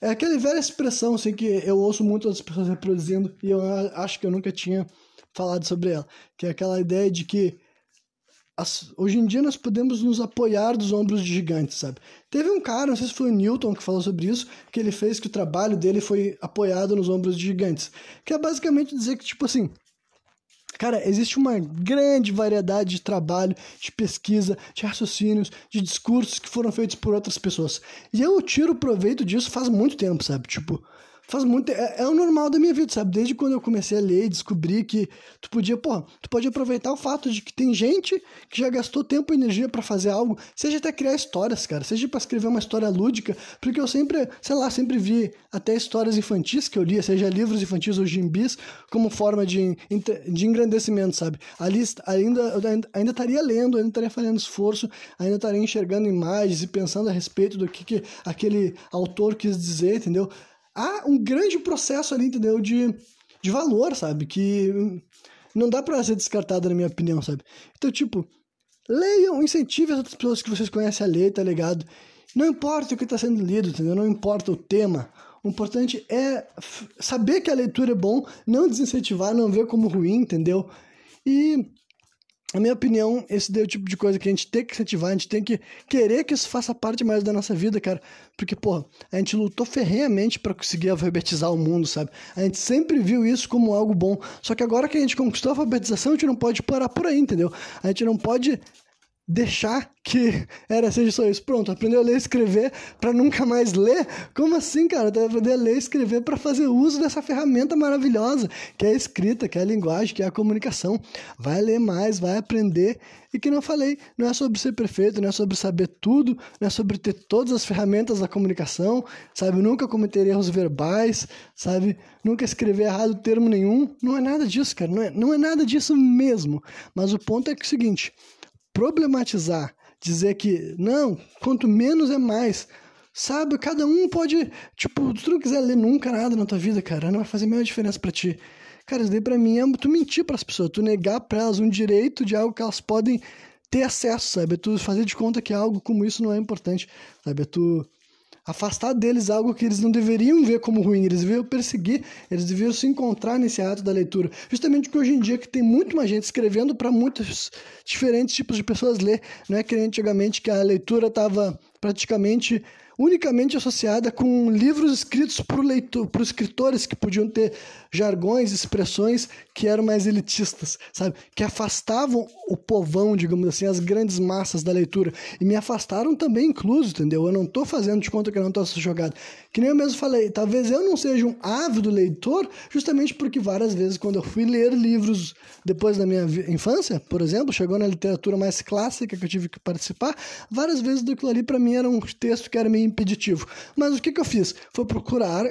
É aquela velha expressão assim que eu ouço muitas pessoas reproduzindo e eu acho que eu nunca tinha falado sobre ela, que é aquela ideia de que as, hoje em dia nós podemos nos apoiar dos ombros de gigantes, sabe? Teve um cara, não sei se foi o Newton que falou sobre isso, que ele fez que o trabalho dele foi apoiado nos ombros de gigantes. Que é basicamente dizer que, tipo assim, Cara, existe uma grande variedade de trabalho, de pesquisa, de raciocínios, de discursos que foram feitos por outras pessoas. E eu tiro proveito disso faz muito tempo, sabe? Tipo, faz muito é, é o normal da minha vida, sabe? Desde quando eu comecei a ler e descobri que tu podia, pô, tu pode aproveitar o fato de que tem gente que já gastou tempo e energia para fazer algo, seja até criar histórias, cara, seja para escrever uma história lúdica, porque eu sempre, sei lá, sempre vi até histórias infantis que eu lia, seja livros infantis ou gimbis, como forma de, de engrandecimento, sabe? Ali ainda ainda estaria lendo, ainda estaria fazendo esforço, ainda estaria enxergando imagens e pensando a respeito do que, que aquele autor quis dizer, entendeu? Há um grande processo ali, entendeu? De, de valor, sabe? Que não dá pra ser descartado, na minha opinião, sabe? Então, tipo, leiam, incentivem as outras pessoas que vocês conhecem a ler, tá ligado? Não importa o que está sendo lido, entendeu? Não importa o tema. O importante é saber que a leitura é bom, não desincentivar, não ver como ruim, entendeu? E na minha opinião, esse é o tipo de coisa que a gente tem que incentivar, a gente tem que querer que isso faça parte mais da nossa vida, cara. Porque, pô, a gente lutou ferrenhamente para conseguir alfabetizar o mundo, sabe? A gente sempre viu isso como algo bom. Só que agora que a gente conquistou a alfabetização, a gente não pode parar por aí, entendeu? A gente não pode deixar que era seja só isso. Pronto, aprendeu a ler e escrever para nunca mais ler? Como assim, cara? Deve aprender a ler e escrever para fazer uso dessa ferramenta maravilhosa, que é a escrita, que é a linguagem, que é a comunicação. Vai ler mais, vai aprender. E que não falei, não é sobre ser perfeito, não é sobre saber tudo, não é sobre ter todas as ferramentas da comunicação, sabe? Nunca cometer erros verbais, sabe? Nunca escrever errado termo nenhum. Não é nada disso, cara. Não é, não é nada disso mesmo. Mas o ponto é que é o seguinte problematizar, dizer que não, quanto menos é mais. Sabe, cada um pode, tipo, se tu não quiser ler nunca nada na tua vida, cara, não vai fazer a mesma diferença para ti. Cara, isso daí pra mim é tu mentir para as pessoas, tu negar para elas um direito de algo que elas podem ter acesso, sabe? Tu fazer de conta que algo como isso não é importante, sabe? É tu afastar deles algo que eles não deveriam ver como ruim, eles deveriam perseguir, eles deveriam se encontrar nesse ato da leitura. Justamente porque hoje em dia que tem muito mais gente escrevendo para muitos diferentes tipos de pessoas ler, não é que antigamente que a leitura estava praticamente unicamente associada com livros escritos leitor, por escritores que podiam ter jargões, expressões que eram mais elitistas, sabe? Que afastavam o povão, digamos assim, as grandes massas da leitura. E me afastaram também incluso, entendeu? Eu não estou fazendo de conta que eu não estou jogado. Que nem eu mesmo falei, talvez eu não seja um ávido leitor, justamente porque várias vezes, quando eu fui ler livros depois da minha infância, por exemplo, chegou na literatura mais clássica que eu tive que participar, várias vezes daquilo ali para mim era um texto que era meio impeditivo. Mas o que, que eu fiz? Foi procurar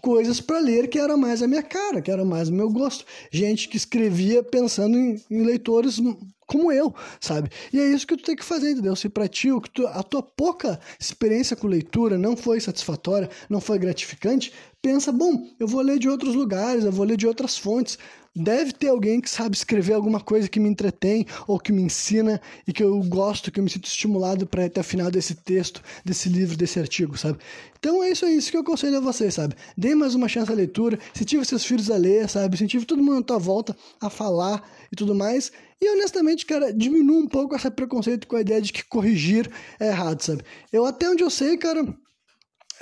coisas para ler que era mais a minha cara, que era mais o meu gosto. Gente que escrevia pensando em, em, leitores como eu, sabe? E é isso que tu tem que fazer, entendeu? Se pra ti tu, a tua pouca experiência com leitura não foi satisfatória, não foi gratificante, pensa, bom, eu vou ler de outros lugares, eu vou ler de outras fontes, Deve ter alguém que sabe escrever alguma coisa que me entretém ou que me ensina e que eu gosto, que eu me sinto estimulado para até o final desse texto, desse livro, desse artigo, sabe? Então é isso, é isso que eu aconselho a vocês, sabe? Dê mais uma chance à leitura, incentive seus filhos a ler, sabe? Incentive todo mundo à tua volta a falar e tudo mais. E honestamente, cara, diminua um pouco esse preconceito com a ideia de que corrigir é errado, sabe? Eu até onde eu sei, cara,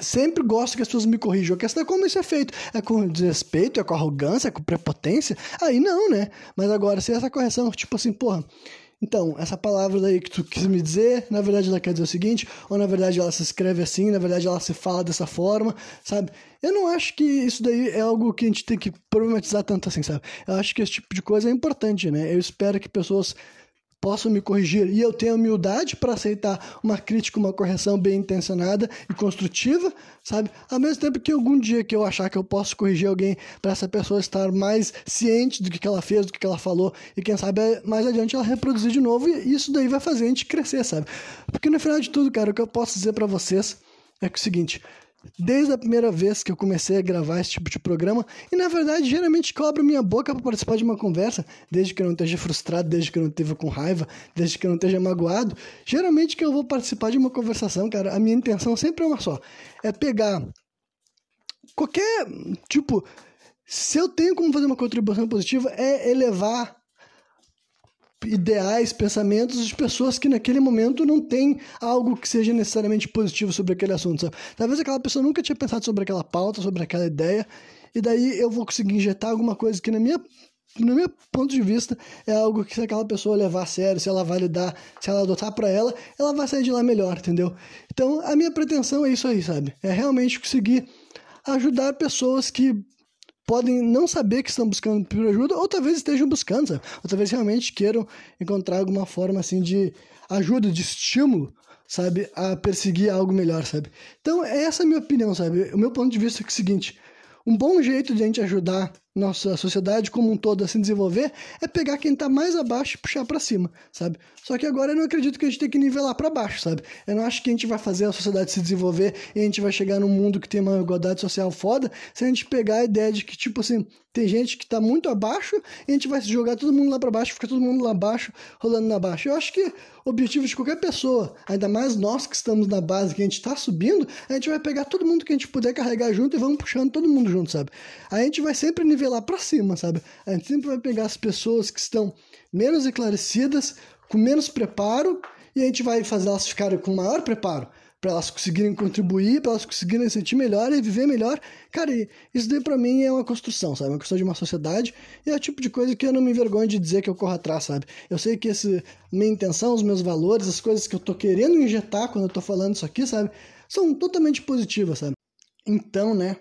Sempre gosto que as pessoas me corrijam. A questão é como isso é feito. É com desrespeito, é com arrogância, é com prepotência? Aí não, né? Mas agora, se essa correção, tipo assim, porra, então, essa palavra daí que tu quis me dizer, na verdade ela quer dizer o seguinte, ou na verdade ela se escreve assim, na verdade ela se fala dessa forma, sabe? Eu não acho que isso daí é algo que a gente tem que problematizar tanto assim, sabe? Eu acho que esse tipo de coisa é importante, né? Eu espero que pessoas possam me corrigir e eu tenho humildade para aceitar uma crítica, uma correção bem intencionada e construtiva, sabe? Ao mesmo tempo que algum dia que eu achar que eu posso corrigir alguém para essa pessoa estar mais ciente do que ela fez, do que ela falou e quem sabe mais adiante ela reproduzir de novo e isso daí vai fazer a gente crescer, sabe? Porque no final de tudo, cara, o que eu posso dizer para vocês é é o seguinte, desde a primeira vez que eu comecei a gravar esse tipo de programa, e na verdade geralmente cobro minha boca para participar de uma conversa, desde que eu não esteja frustrado, desde que eu não esteja com raiva, desde que eu não esteja magoado. Geralmente que eu vou participar de uma conversação, cara, a minha intenção sempre é uma só: é pegar qualquer tipo. Se eu tenho como fazer uma contribuição positiva, é elevar ideais, pensamentos de pessoas que naquele momento não tem algo que seja necessariamente positivo sobre aquele assunto, sabe? Talvez aquela pessoa nunca tinha pensado sobre aquela pauta, sobre aquela ideia, e daí eu vou conseguir injetar alguma coisa que na minha no meu ponto de vista, é algo que se aquela pessoa levar a sério, se ela validar, se ela adotar para ela, ela vai sair de lá melhor, entendeu? Então, a minha pretensão é isso aí, sabe? É realmente conseguir ajudar pessoas que podem não saber que estão buscando por ajuda, ou talvez estejam buscando, sabe? ou talvez realmente queiram encontrar alguma forma assim de ajuda, de estímulo, sabe, a perseguir algo melhor, sabe? Então, essa é a minha opinião, sabe? O meu ponto de vista é, é o seguinte: um bom jeito de a gente ajudar nossa sociedade como um todo a se desenvolver é pegar quem está mais abaixo e puxar para cima, sabe? Só que agora eu não acredito que a gente tem que nivelar para baixo, sabe? Eu não acho que a gente vai fazer a sociedade se desenvolver e a gente vai chegar num mundo que tem uma igualdade social foda se a gente pegar a ideia de que, tipo assim, tem gente que está muito abaixo e a gente vai jogar todo mundo lá para baixo, fica todo mundo lá abaixo, rolando na baixo. Eu acho que o objetivo de qualquer pessoa, ainda mais nós que estamos na base, que a gente está subindo, a gente vai pegar todo mundo que a gente puder carregar junto e vamos puxando todo mundo junto, sabe? A gente vai sempre nivelar para cima, sabe? A gente sempre vai pegar as pessoas que estão menos esclarecidas, com menos preparo, e a gente vai fazer elas ficarem com maior preparo para elas conseguirem contribuir, para elas conseguirem sentir melhor e viver melhor. Cara, isso daí para mim é uma construção, sabe? Uma questão de uma sociedade e é o tipo de coisa que eu não me envergonho de dizer que eu corro atrás, sabe? Eu sei que esse, minha intenção, os meus valores, as coisas que eu tô querendo injetar quando eu tô falando isso aqui, sabe? São totalmente positivas, sabe? Então, né?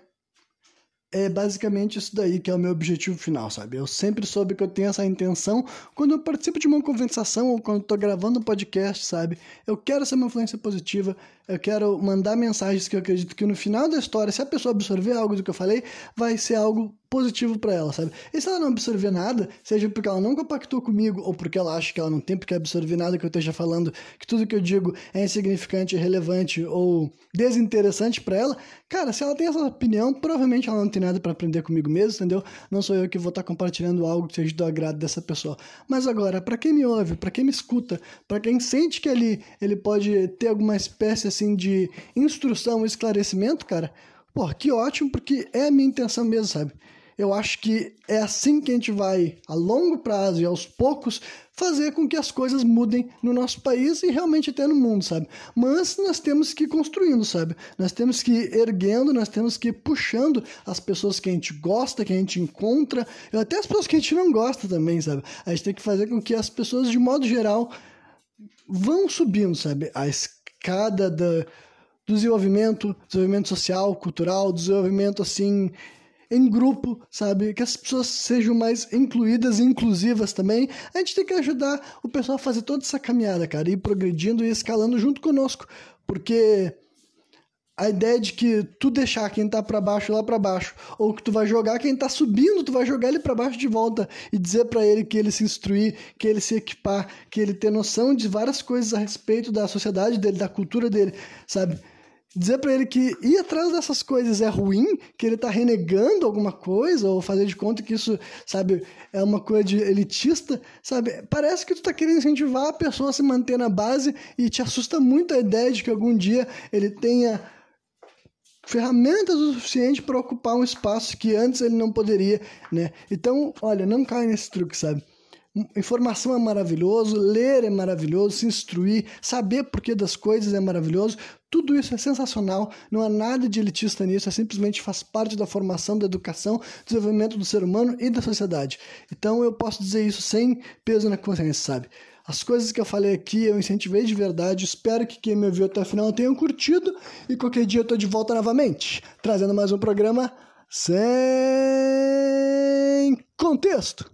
É basicamente isso daí que é o meu objetivo final, sabe? Eu sempre soube que eu tenho essa intenção quando eu participo de uma conversação ou quando estou gravando um podcast, sabe? Eu quero ser uma influência positiva, eu quero mandar mensagens que eu acredito que no final da história, se a pessoa absorver algo do que eu falei, vai ser algo positivo para ela, sabe? E se ela não absorver nada, seja porque ela não compactou comigo ou porque ela acha que ela não tem porque absorver nada que eu esteja falando, que tudo que eu digo é insignificante, irrelevante ou desinteressante para ela, cara, se ela tem essa opinião, provavelmente ela não tem nada para aprender comigo mesmo, entendeu? Não sou eu que vou estar tá compartilhando algo que seja do agrado dessa pessoa. Mas agora, para quem me ouve, para quem me escuta, para quem sente que ali ele pode ter alguma espécie assim de instrução, esclarecimento, cara, pô, que ótimo, porque é a minha intenção mesmo, sabe? Eu acho que é assim que a gente vai, a longo prazo e aos poucos, fazer com que as coisas mudem no nosso país e realmente até no mundo, sabe? Mas nós temos que ir construindo, sabe? Nós temos que ir erguendo, nós temos que ir puxando as pessoas que a gente gosta, que a gente encontra, e até as pessoas que a gente não gosta também, sabe? A gente tem que fazer com que as pessoas, de modo geral, vão subindo, sabe? A escada da, do desenvolvimento, desenvolvimento social, cultural, desenvolvimento assim em grupo, sabe? Que as pessoas sejam mais incluídas e inclusivas também. A gente tem que ajudar o pessoal a fazer toda essa caminhada, cara, ir progredindo e escalando junto conosco, porque a ideia de que tu deixar quem tá para baixo lá para baixo, ou que tu vai jogar quem tá subindo, tu vai jogar ele para baixo de volta e dizer para ele que ele se instruir, que ele se equipar, que ele ter noção de várias coisas a respeito da sociedade dele, da cultura dele, sabe? dizer para ele que ir atrás dessas coisas é ruim, que ele tá renegando alguma coisa, ou fazer de conta que isso, sabe, é uma coisa de elitista, sabe? Parece que tu tá querendo incentivar a pessoa a se manter na base e te assusta muito a ideia de que algum dia ele tenha ferramentas o suficiente para ocupar um espaço que antes ele não poderia, né? Então, olha, não cai nesse truque, sabe? Informação é maravilhoso, ler é maravilhoso, se instruir, saber porquê das coisas é maravilhoso. Tudo isso é sensacional, não há nada de elitista nisso, é simplesmente faz parte da formação, da educação, do desenvolvimento do ser humano e da sociedade. Então eu posso dizer isso sem peso na consciência, sabe? As coisas que eu falei aqui eu incentivei de verdade. Espero que quem me ouviu até o final tenha curtido. E qualquer dia eu tô de volta novamente, trazendo mais um programa sem contexto.